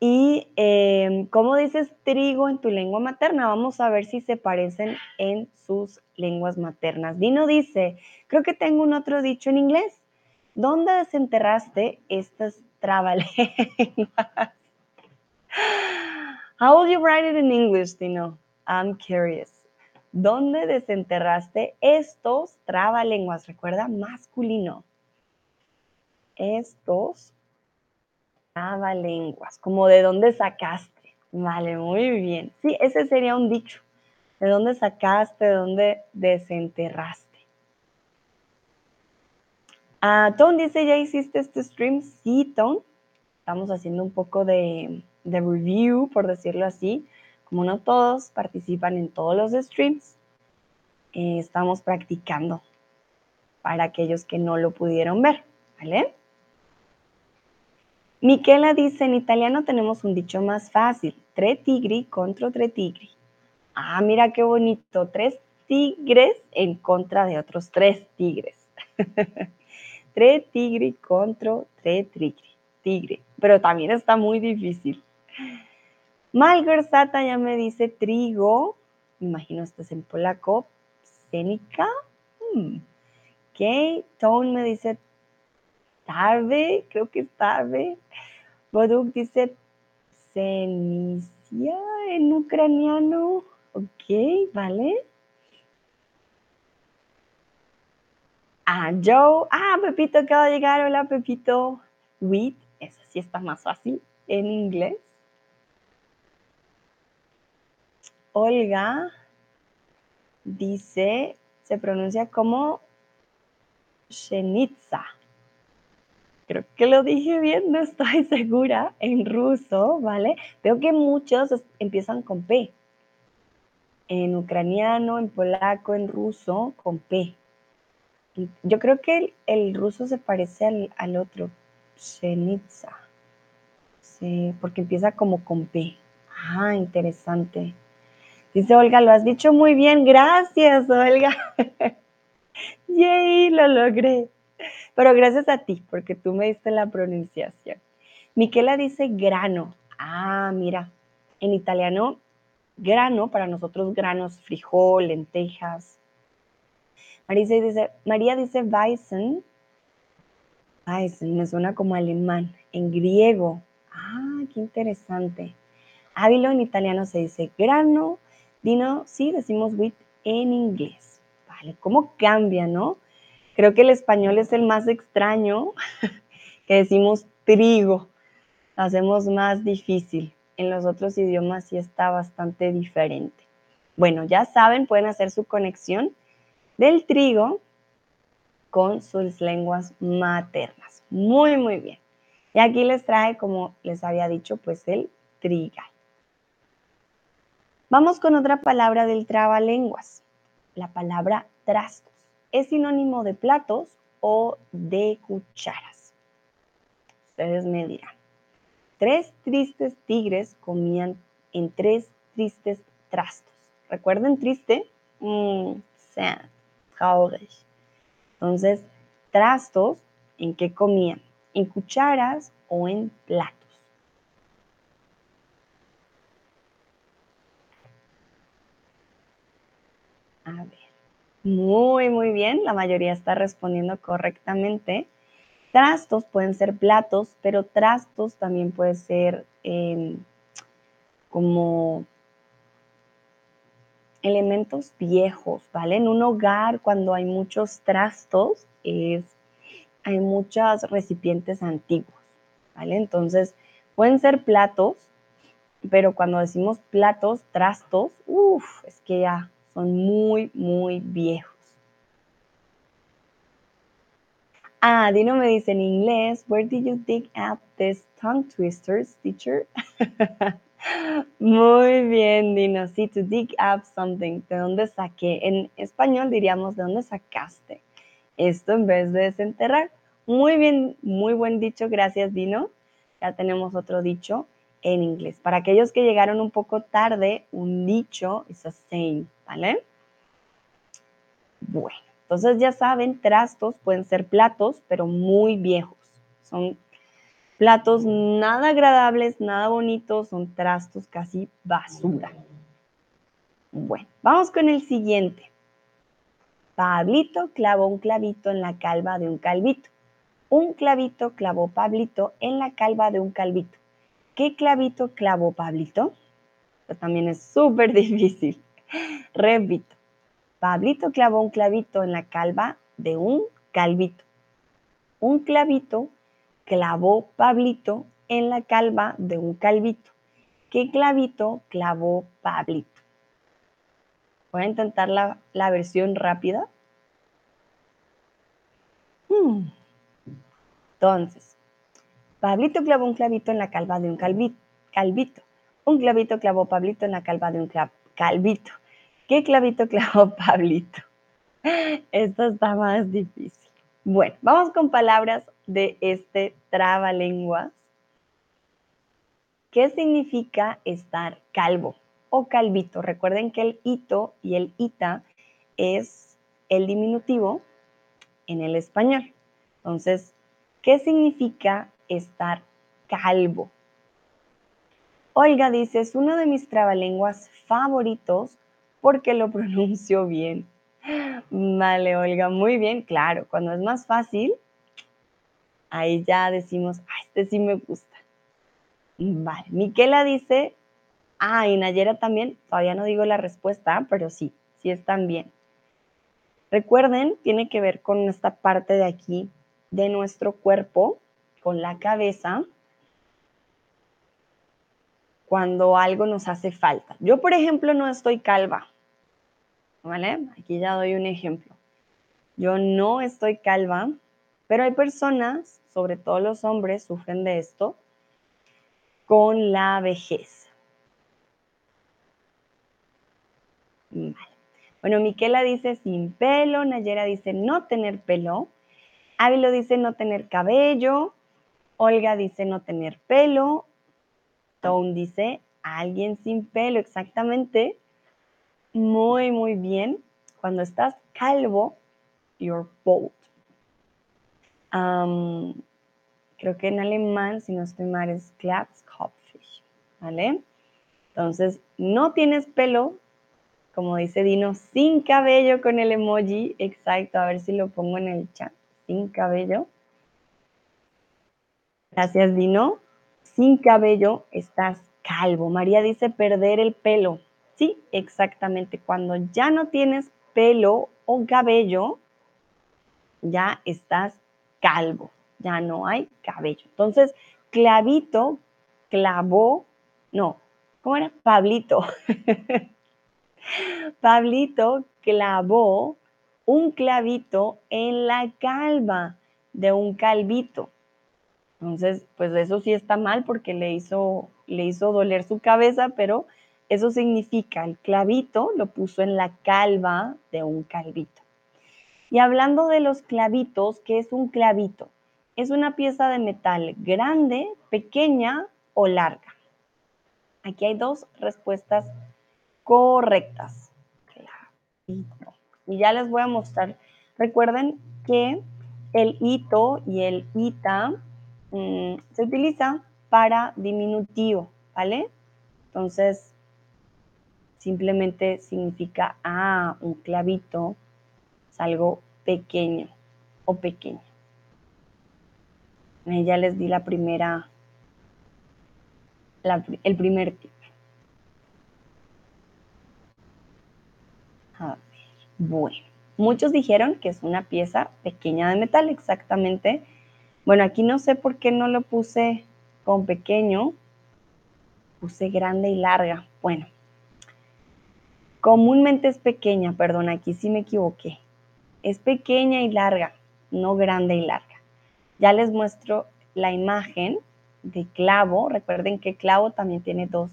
Y em, cómo dices trigo en tu lengua materna, vamos a ver si se parecen en sus lenguas maternas. Dino dice, creo que tengo un otro dicho en inglés. ¿Dónde desenterraste estas trabalenguas? How will you write it in English, Dino? I'm curious. ¿Dónde desenterraste estos trabalenguas? Recuerda, masculino. Estos lenguas, como de dónde sacaste, Vale, muy bien. Sí, ese sería un dicho. ¿De dónde sacaste? ¿De dónde desenterraste? Ah, Tom dice, ¿ya hiciste este stream? Sí, Tom. Estamos haciendo un poco de, de review, por decirlo así. Como no todos participan en todos los streams, eh, estamos practicando para aquellos que no lo pudieron ver, ¿vale? Miquela dice, en italiano tenemos un dicho más fácil, tre tigri contra tre tigri. Ah, mira qué bonito, tres tigres en contra de otros tres tigres. tre tigri contra tre tigri. Tigre, pero también está muy difícil. Malgorzata ya me dice trigo, imagino esto es en polaco, Senica. Hmm. Ok, Tone me dice tarde, creo que es tarde. Boduk dice cenicia en ucraniano. Ok, vale. Ah, Joe. Ah, Pepito acaba de llegar. Hola, Pepito. Wheat. Eso sí está más fácil en inglés. Olga dice, se pronuncia como Shenitsa. Creo que lo dije bien, no estoy segura, en ruso, ¿vale? Veo que muchos empiezan con P. En ucraniano, en polaco, en ruso, con P. Yo creo que el, ruso se parece al, otro, Shenitsa. Sí, porque empieza como con P. Ah, interesante. Dice Olga, lo has dicho muy bien, gracias Olga. Yay, lo logré. Pero gracias a ti, porque tú me diste la pronunciación. Miquela dice grano. Ah, mira, en italiano, grano, para nosotros granos, frijol, lentejas. María dice, Weizen. Weizen, me suena como alemán. En griego. Ah, qué interesante. Ávilo en italiano se dice grano. Dino, sí, decimos wheat en inglés. Vale, ¿cómo cambia, no? Creo que el español es el más extraño, que decimos trigo, hacemos más difícil. En los otros idiomas sí está bastante diferente. Bueno, ya saben, pueden hacer su conexión del trigo con sus lenguas maternas. Muy, muy bien. Y aquí les trae, como les había dicho, pues el trigal. Vamos con otra palabra del trabalenguas, la palabra trasto es sinónimo de platos o de cucharas. Ustedes me dirán. Tres tristes tigres comían en tres tristes trastos. ¿Recuerden triste? Mm, sad. Entonces, trastos, ¿en qué comían? ¿En cucharas o en platos? A ver. Muy, muy bien. La mayoría está respondiendo correctamente. Trastos pueden ser platos, pero trastos también puede ser em, como elementos viejos, ¿vale? En un hogar, cuando hay muchos trastos, es, hay muchos recipientes antiguos, ¿vale? Entonces, pueden ser platos, pero cuando decimos platos, trastos, uff, es que ya son muy, muy viejos. Ah, Dino me dice en inglés, where did you dig up these tongue twisters, teacher? Muy bien, Dino. Sí, to dig up something. ¿De dónde saqué? En español diríamos, ¿de dónde sacaste? Esto en vez de desenterrar. Muy bien, muy buen dicho. Gracias, Dino. Ya tenemos otro dicho en inglés. Para aquellos que llegaron un poco tarde, un dicho es a saying. ¿Vale? Bueno, entonces ya saben, trastos pueden ser platos, pero muy viejos. Son platos nada agradables, nada bonitos, son trastos casi basura. Bueno, vamos con el siguiente. Pablito clavó un clavito en la calva de un calvito. Un clavito clavó Pablito en la calva de un calvito. ¿Qué clavito clavó Pablito? Esto también es súper difícil. Repito, Pablito clavó un clavito en la calva de un calvito. Un clavito clavó Pablito en la calva de un calvito. ¿Qué clavito clavó Pablito? Voy a intentar la, versión rápida. Hmm. Entonces, Pablito clavó un clavito en la calva de un calvito. Un clavito clavó Pablito en la calva de un calvito. ¿Qué clavito clavó Pablito? Esto está más difícil. Bueno, vamos con palabras de este trabalenguas. ¿Qué significa estar calvo o calvito? Recuerden que el ito y el ita es el diminutivo en el español. Entonces, ¿qué significa estar calvo? Olga dice, es uno de mis trabalenguas favoritos porque lo pronuncio bien. Vale, Olga, muy bien, claro. Cuando es más fácil, ahí ya decimos, ah, este sí me gusta. Vale, Miquela dice, ah, y Nayera también, todavía no digo la respuesta, pero sí, sí están bien. Recuerden, tiene que ver con esta parte de aquí de nuestro cuerpo, con la cabeza, cuando algo nos hace falta. Yo, por ejemplo, no estoy calva, ¿vale? Aquí ya doy un ejemplo. Yo no estoy calva, pero hay personas, sobre todo los hombres, sufren de esto con la vejez. Bueno, Miquela dice sin pelo, Nayera dice no tener pelo, Ávilo dice no tener cabello, Olga dice no tener pelo, Tone dice alguien sin pelo, exactamente. Muy, muy bien. Cuando estás calvo, you're bald. creo que en alemán, si no estoy mal, es Glatzkopfig, ¿vale? Entonces, no tienes pelo, como dice Dino, sin cabello con el emoji, exacto, a ver si lo pongo en el chat, sin cabello. Gracias, Dino. Sin cabello estás calvo. María dice perder el pelo. Sí, exactamente. Cuando ya no tienes pelo o cabello, ya estás calvo, ya no hay cabello. Entonces, clavito, clavó, no, ¿cómo era? Pablito. Pablito clavó un clavito en la calva de un calvito. Entonces, pues eso sí está mal porque le hizo, le hizo doler su cabeza, pero eso significa, el clavito lo puso en la calva de un calvito. Y hablando de los clavitos, ¿qué es un clavito? Es una pieza de metal grande, pequeña o larga. Aquí hay dos respuestas correctas. Clavito. Y ya les voy a mostrar. Recuerden que el hito y el ita mm, se utiliza para diminutivo, ¿vale? Entonces, simplemente significa, ah, un clavito es algo pequeño o pequeña. Ya les di la primera, el primer tip. A ver, bueno, muchos dijeron que es una pieza pequeña de metal, exactamente. Bueno, aquí no sé por qué no lo puse con pequeño, puse grande y larga. Bueno, Comúnmente es pequeña, perdón, aquí sí me equivoqué. Es pequeña y larga, no grande y larga. Ya les muestro la imagen de clavo. Recuerden que clavo también tiene dos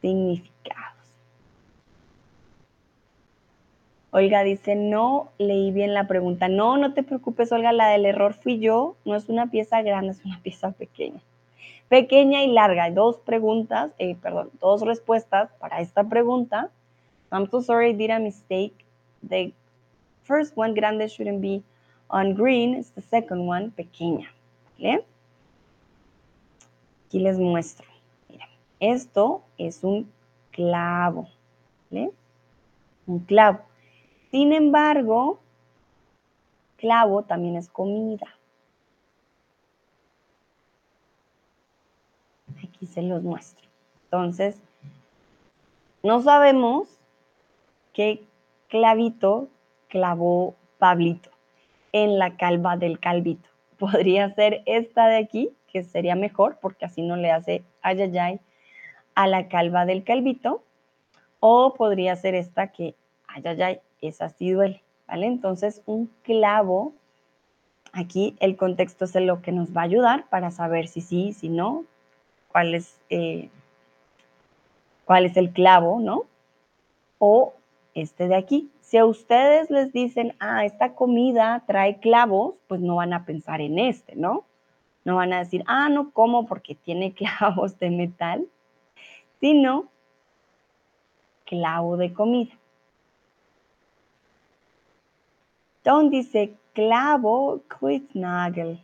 significados. Olga dice, no leí bien la pregunta. No, no te preocupes, Olga, la del error fui yo. No es una pieza grande, es una pieza pequeña. Pequeña y larga. Dos preguntas, eh, perdón, dos respuestas para esta pregunta. I'm so sorry I did a mistake. The first one, grande, shouldn't be on green. It's the second one, pequeña. ¿Vale? Aquí les muestro. Miren, esto es un clavo. ¿Vale? Un clavo. Sin embargo, clavo también es comida. Aquí se los muestro. Entonces, no sabemos qué clavito clavó Pablito en la calva del calvito. Podría ser esta de aquí, que sería mejor porque así no le hace ayayay a la calva del calvito o podría ser esta que, ay, ay, ay, esa sí duele, ¿vale? Entonces un clavo, aquí el contexto es lo que nos va a ayudar para saber si sí, si no, cuál es, eh, cuál es el clavo, ¿no? O este de aquí. Si a ustedes les dicen, ah, esta comida trae clavos, pues no van a pensar en este, ¿no? No van a decir, ah, no como porque tiene clavos de metal, sino clavo de comida. Don dice clavo Kuitnagel.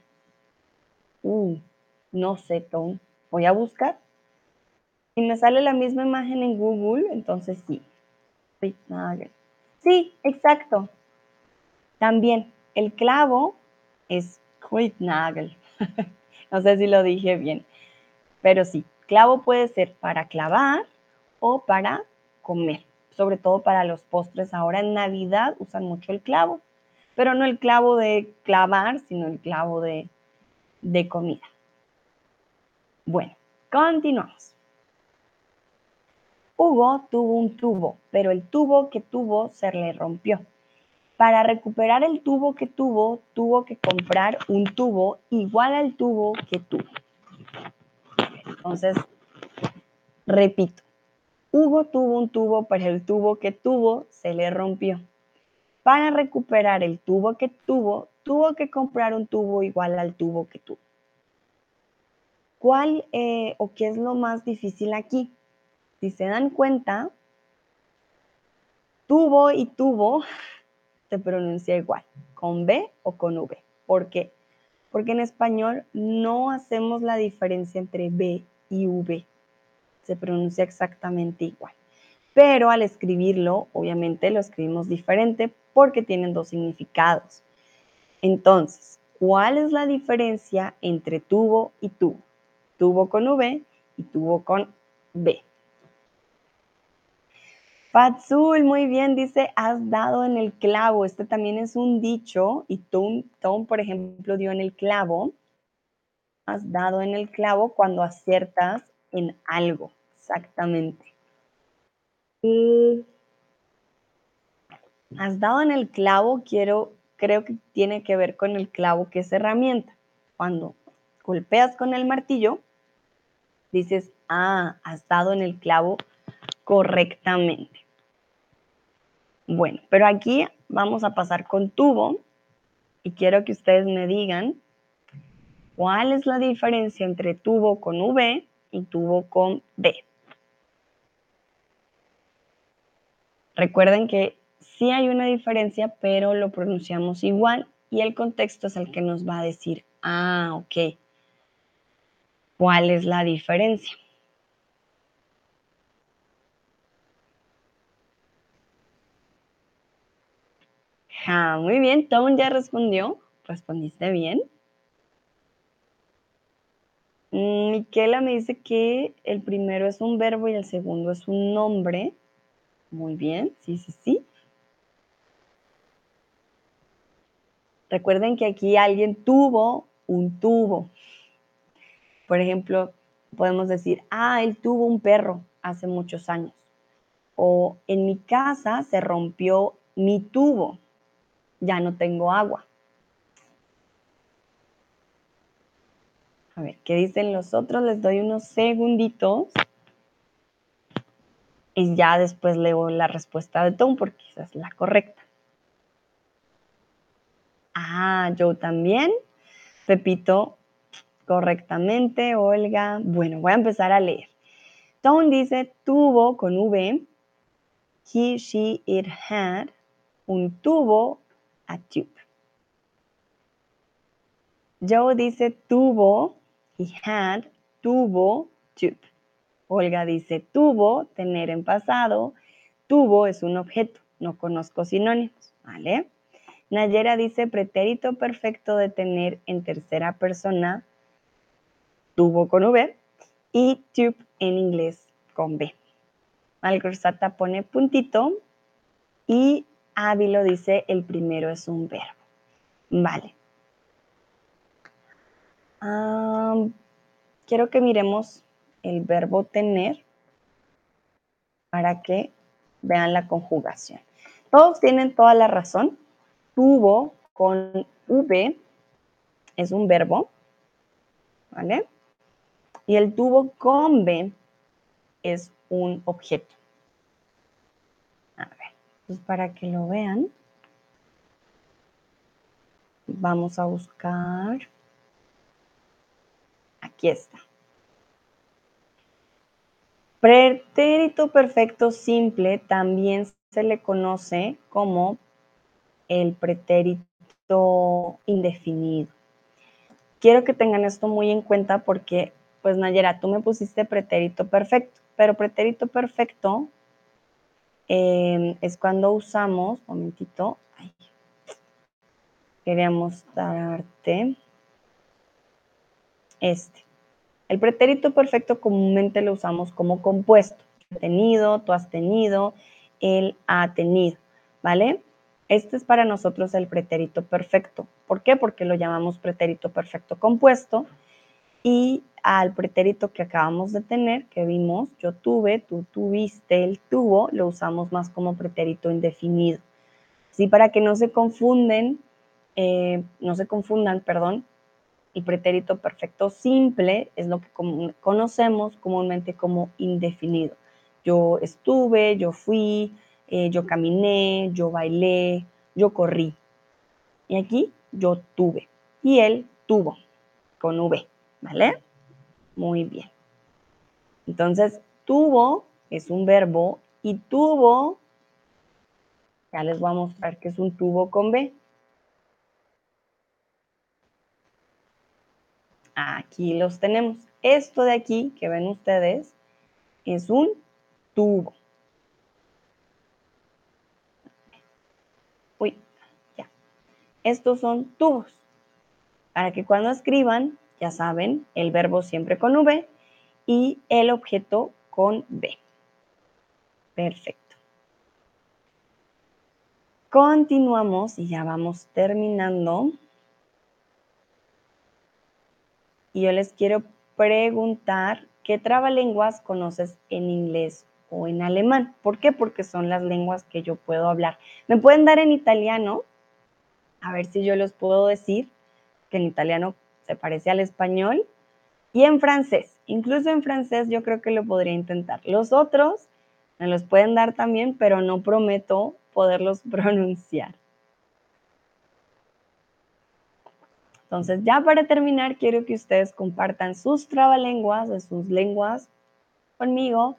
Uh, no sé, Tom. Voy a buscar. Y me sale la misma imagen en Google, entonces sí. Sí, exacto. También el clavo es Kuitnagel. no sé si lo dije bien. Pero sí, clavo puede ser para clavar o para comer, sobre todo para los postres. Ahora en Navidad usan mucho el clavo, pero no el clavo de clavar, sino el clavo de, de comida. Bueno, continuamos. Hugo tuvo un tubo, pero el tubo que tuvo se le rompió. Para recuperar el tubo que tuvo, tuvo que comprar un tubo igual al tubo que tuvo. Entonces, repito, Hugo tuvo un tubo, pero el tubo que tuvo se le rompió. Para recuperar el tubo que tuvo, tuvo que comprar un tubo igual al tubo que tuvo. ¿Cuál eh, o qué es lo más difícil aquí? Si se dan cuenta, tubo y tubo se pronuncia igual, con B o con V. ¿Por qué? Porque en español no hacemos la diferencia entre B y V se pronuncia exactamente igual. Pero al escribirlo, obviamente lo escribimos diferente porque tienen dos significados. Entonces, ¿cuál es la diferencia entre tubo y tubo? Tubo con V y tubo con B. Fazul, muy bien, dice, has dado en el clavo. Este también es un dicho y Tom, Tom, por ejemplo, dio en el clavo. Has dado en el clavo cuando aciertas en algo. Exactamente. Has dado en el clavo, quiero, creo que tiene que ver con el clavo que es herramienta. Cuando golpeas con el martillo, dices, ah, has dado en el clavo correctamente. Bueno, pero aquí vamos a pasar con tubo y quiero que ustedes me digan cuál es la diferencia entre tubo con V y tubo con B. Recuerden que sí hay una diferencia, pero lo pronunciamos igual y el contexto es el que nos va a decir, ah, ok, ¿cuál es la diferencia? Ah, muy bien, Tom ya respondió, respondiste bien. Mm, Miquela me dice que el primero es un verbo y el segundo es un nombre. Muy bien, sí, sí, sí. Recuerden que aquí alguien tuvo un tubo. Por ejemplo, podemos decir, ah, él tuvo un perro hace muchos años. O en mi casa se rompió mi tubo, ya no tengo agua. A ver, ¿qué dicen los otros? Les doy unos segunditos y ya después leo la respuesta de Tom porque esa es la correcta. Ah, yo también. Pepito, correctamente. Olga, bueno, voy a empezar a leer. Tom dice tuvo con V. He, she, it had. Un tubo, a tube. Joe dice tuvo, he had, tuvo, tube. Olga dice tuvo, tener en pasado. Tuvo es un objeto, no conozco sinónimos, ¿vale? Nayera dice pretérito perfecto de tener en tercera persona, tuvo con V, y tube en inglés con B. Malgorzata pone puntito y Ávilo dice el primero es un verbo. Vale. quiero que miremos el verbo tener para que vean la conjugación. Todos tienen toda la razón. Tuvo con V es un verbo, ¿vale? Y el tubo con B es un objeto. A ver, pues para que lo vean, vamos a buscar, aquí está. Pretérito perfecto simple también se le conoce como el pretérito indefinido. Quiero que tengan esto muy en cuenta porque, pues Nayera, tú me pusiste pretérito perfecto, pero pretérito perfecto em, es cuando usamos, momentito, quería mostrarte este. El pretérito perfecto comúnmente lo usamos como compuesto. Tenido, tú has tenido, él ha tenido, ¿vale? Este es para nosotros el pretérito perfecto. ¿Por qué? Porque lo llamamos pretérito perfecto compuesto y al pretérito que acabamos de tener, que vimos, yo tuve, tú tuviste, él tuvo, lo usamos más como pretérito indefinido. Sí, para que no se confunden, eh, no se confundan, perdón, el pretérito perfecto simple es lo que conocemos comúnmente como indefinido. Yo estuve, yo fui, eh, yo caminé, yo bailé, yo corrí. Y aquí yo tuve. Y él tuvo, con V, ¿vale? Muy bien. Entonces, tuvo es un verbo y tuvo, ya les voy a mostrar que es un tubo con B. Aquí los tenemos. Esto de aquí que ven ustedes es un tubo. Uy, ya. Estos son tubos. Para que cuando escriban, ya saben, el verbo siempre con V y el objeto con B. Perfecto. Continuamos y ya vamos terminando. y yo les quiero preguntar qué trabalenguas conoces en inglés o en alemán. ¿Por qué? Porque son las lenguas que yo puedo hablar. ¿Me pueden dar en italiano? A ver si yo los puedo decir, que en italiano se parece al español. Y en francés, incluso en francés yo creo que lo podría intentar. Los otros me los pueden dar también, pero no prometo poderlos pronunciar. Entonces, ya para terminar, quiero que ustedes compartan sus trabalenguas, de sus lenguas conmigo.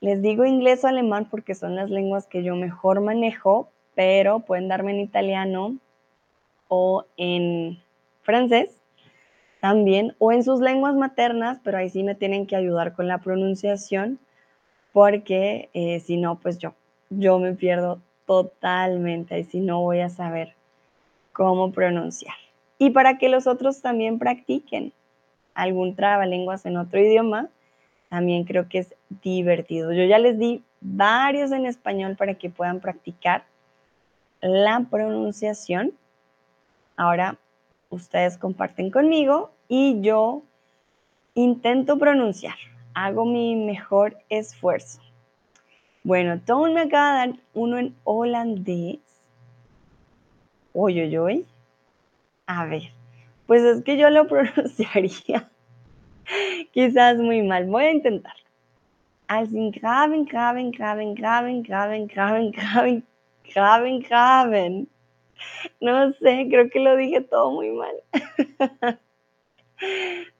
Les digo inglés o alemán porque son las lenguas que yo mejor manejo, pero pueden darme en italiano o en francés también, o en sus lenguas maternas, pero ahí sí me tienen que ayudar con la pronunciación, porque eh, si no, pues yo, yo me pierdo totalmente, y si no voy a saber cómo pronunciar y para que los otros también practiquen algún trabalenguas en otro idioma, también creo que es divertido. Yo ya les di varios en español para que puedan practicar la pronunciación. Ahora ustedes comparten conmigo y yo intento pronunciar. Hago mi mejor esfuerzo. Bueno, Tom me acaba de dar uno en holandés. Oye, oye, oye. A ver, pues es que yo lo pronunciaría quizás muy mal. Voy a intentar. Als graben, graben, graben, graben, graben, graben, graben, graben, graben. No sé, creo que lo dije todo muy mal.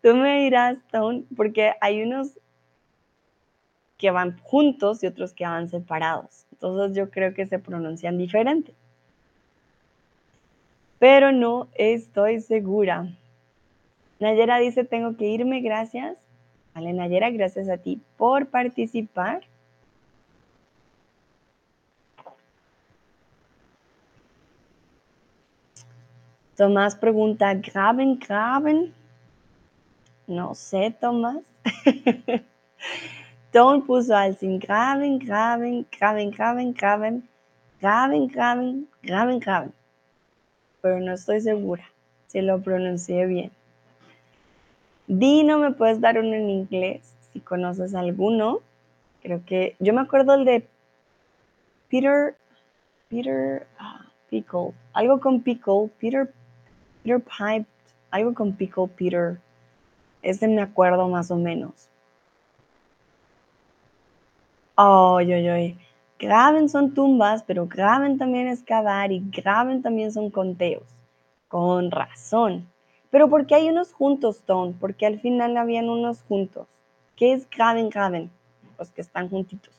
Tú me dirás, Stone, porque hay unos que van juntos y otros que van separados. Entonces yo creo que se pronuncian diferente pero no estoy segura. Nayera dice, tengo que irme, gracias. Vale, Nayera, gracias a ti por participar. Tomás pregunta, ¿graben, graben? No sé, Tomás. Don puso al sin graben, graben, graben, graben, graben, graben, graben, graben, graben pero no estoy segura si lo pronuncié bien. Dino, ¿me puedes dar uno en inglés? Si conoces alguno Creo que yo me acuerdo el de Peter, Peter ah, Pickle, algo con Pickle, Peter, Peter Pipe, algo con Pickle, Peter. Ese me acuerdo más o menos. Ay, ay, ay. Graben son tumbas, pero graben también es cavar y graben también son conteos. Con razón. Pero ¿por qué hay unos juntos, Tom? Porque al final habían unos juntos. ¿Qué es graben, graben? Los que están juntitos.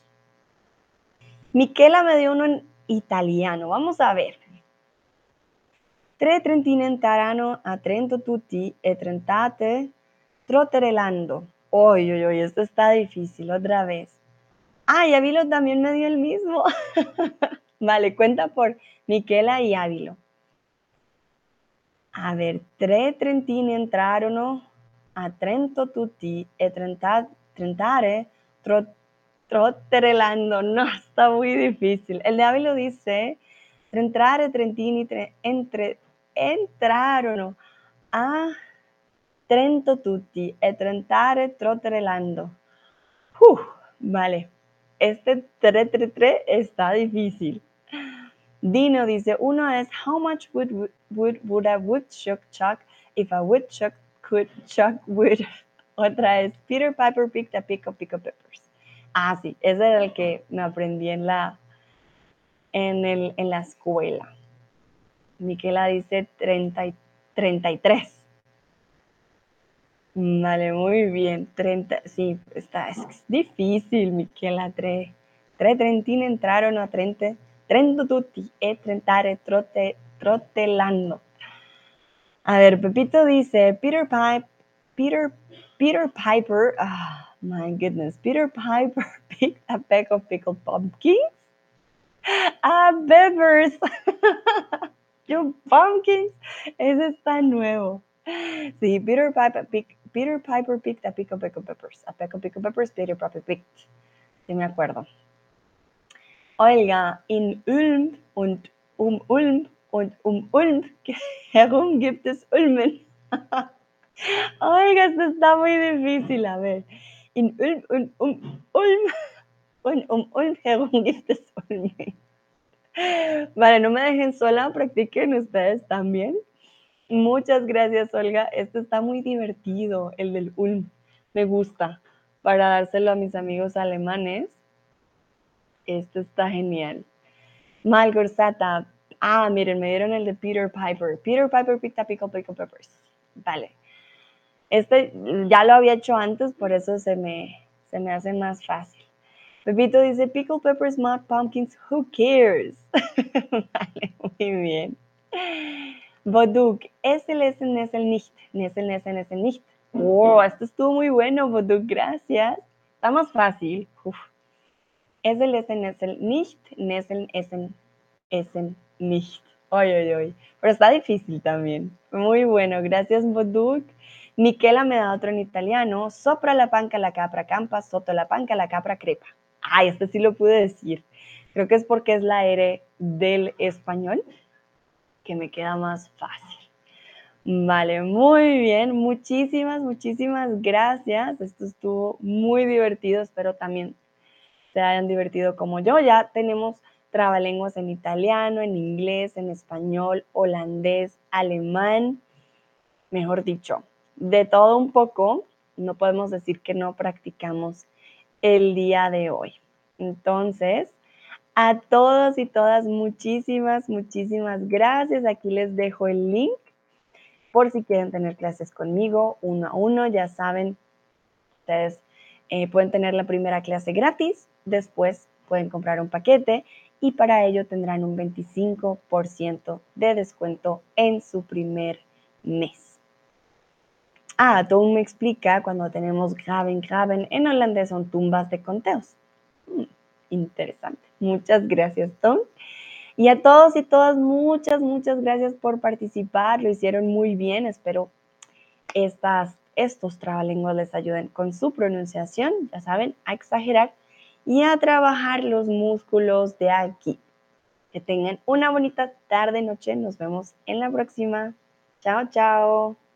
Miquela me dio uno en italiano. Vamos a ver. Tre trentine entrano a Trento tutti e trentate trotterellando. Oye, oye, oye, esto está difícil otra vez. Ah, y Ávilo también me dio el mismo. vale, cuenta por Miquela y Ávilo. A ver, tre trentini entrarono a Trento tutti e trenta, trentare trotterellando. No, está muy difícil. El de Ávilo dice, trentare trentini entre, entrarono a Trento tutti e trentare trotterellando. Uf, vale. Este 333 está difícil. Dino dice, uno es, how much would, would, a woodchuck chuck if a woodchuck could chuck wood? Otra es, Peter Piper picked a pick of pickle peppers. Ah, sí, ese era el que me aprendí en la, en, el, en la escuela. Miquela dice 30, 33. Vale, muy bien. 30, sí, está, es difícil, Miquela. Tre, tre trentine entraron a trente, trento tutti e trentare trote, trotelando. A ver, Pepito dice, Peter Pipe, Peter, Peter Piper, ah, my goodness, Peter Piper picked a peck of pickled pumpkins. Ah, peppers. Yo, pumpkins. Ese está nuevo. Sí, Peter Piper picked Peter Piper picked a pick of pickled peppers. A peck of pickled peppers, Peter Piper picked. Sí me acuerdo. Olga, in Ulm und um Ulm und um Ulm herum gibt es Ulmen. Oiga, esto está muy difícil. A ver. In Ulm und um Ulm und um Ulm herum gibt es Ulmen. Vale, no me dejen sola, practiquen ustedes también. Muchas gracias, Olga. Este está muy divertido, el del Ulm. Me gusta. Para dárselo a mis amigos alemanes. Este está genial. Malgorsata. Ah, miren, me dieron el de Peter Piper. Peter Piper up pickle, pickle peppers. Vale. Este ya lo había hecho antes, por eso se me, se me hace más fácil. Pepito dice, pickle peppers, mud pumpkins, who cares? vale, muy bien. Boduk, Esel, Esel, Nesel, Nicht. Nesel, Nesel, Nesel, Nicht. Oh, esto estuvo muy bueno, Boduk, gracias. Está más fácil. Uf. Esel, Esel, Nesel, Nicht. Nesel, Esel, Esel, Nicht. Oy, oy, oy. Pero está difícil también. Muy bueno, gracias, Boduk. Miquela me da otro en italiano. Sopra la panca la capra campa, soto la panca la capra crepa. Ay, este sí lo pude decir. Creo que es porque es la R del español que me queda más fácil. Vale, muy bien. Muchísimas, muchísimas gracias. Esto estuvo muy divertido. Espero también se hayan divertido como yo. Ya tenemos trabalenguas en italiano, en inglés, en español, holandés, alemán, mejor dicho, de todo un poco. No podemos decir que no practicamos el día de hoy. Entonces, a todos y todas, muchísimas, muchísimas gracias. Aquí les dejo el link por si quieren tener clases conmigo uno a uno. Ya saben, ustedes eh, pueden tener la primera clase gratis, después pueden comprar un paquete y para ello tendrán un 25% de descuento en su primer mes. Ah, todo me explica cuando tenemos graben, graben. En holandés son tumbas de conteos. Hmm, interesante. Muchas gracias, Tom. Y a todos y todas, muchas, muchas gracias por participar. Lo hicieron muy bien. Espero estas, estos trabalenguas les ayuden con su pronunciación. Ya saben, a exagerar y a trabajar los músculos de aquí. Que tengan una bonita tarde, noche. Nos vemos en la próxima. Chao, chao.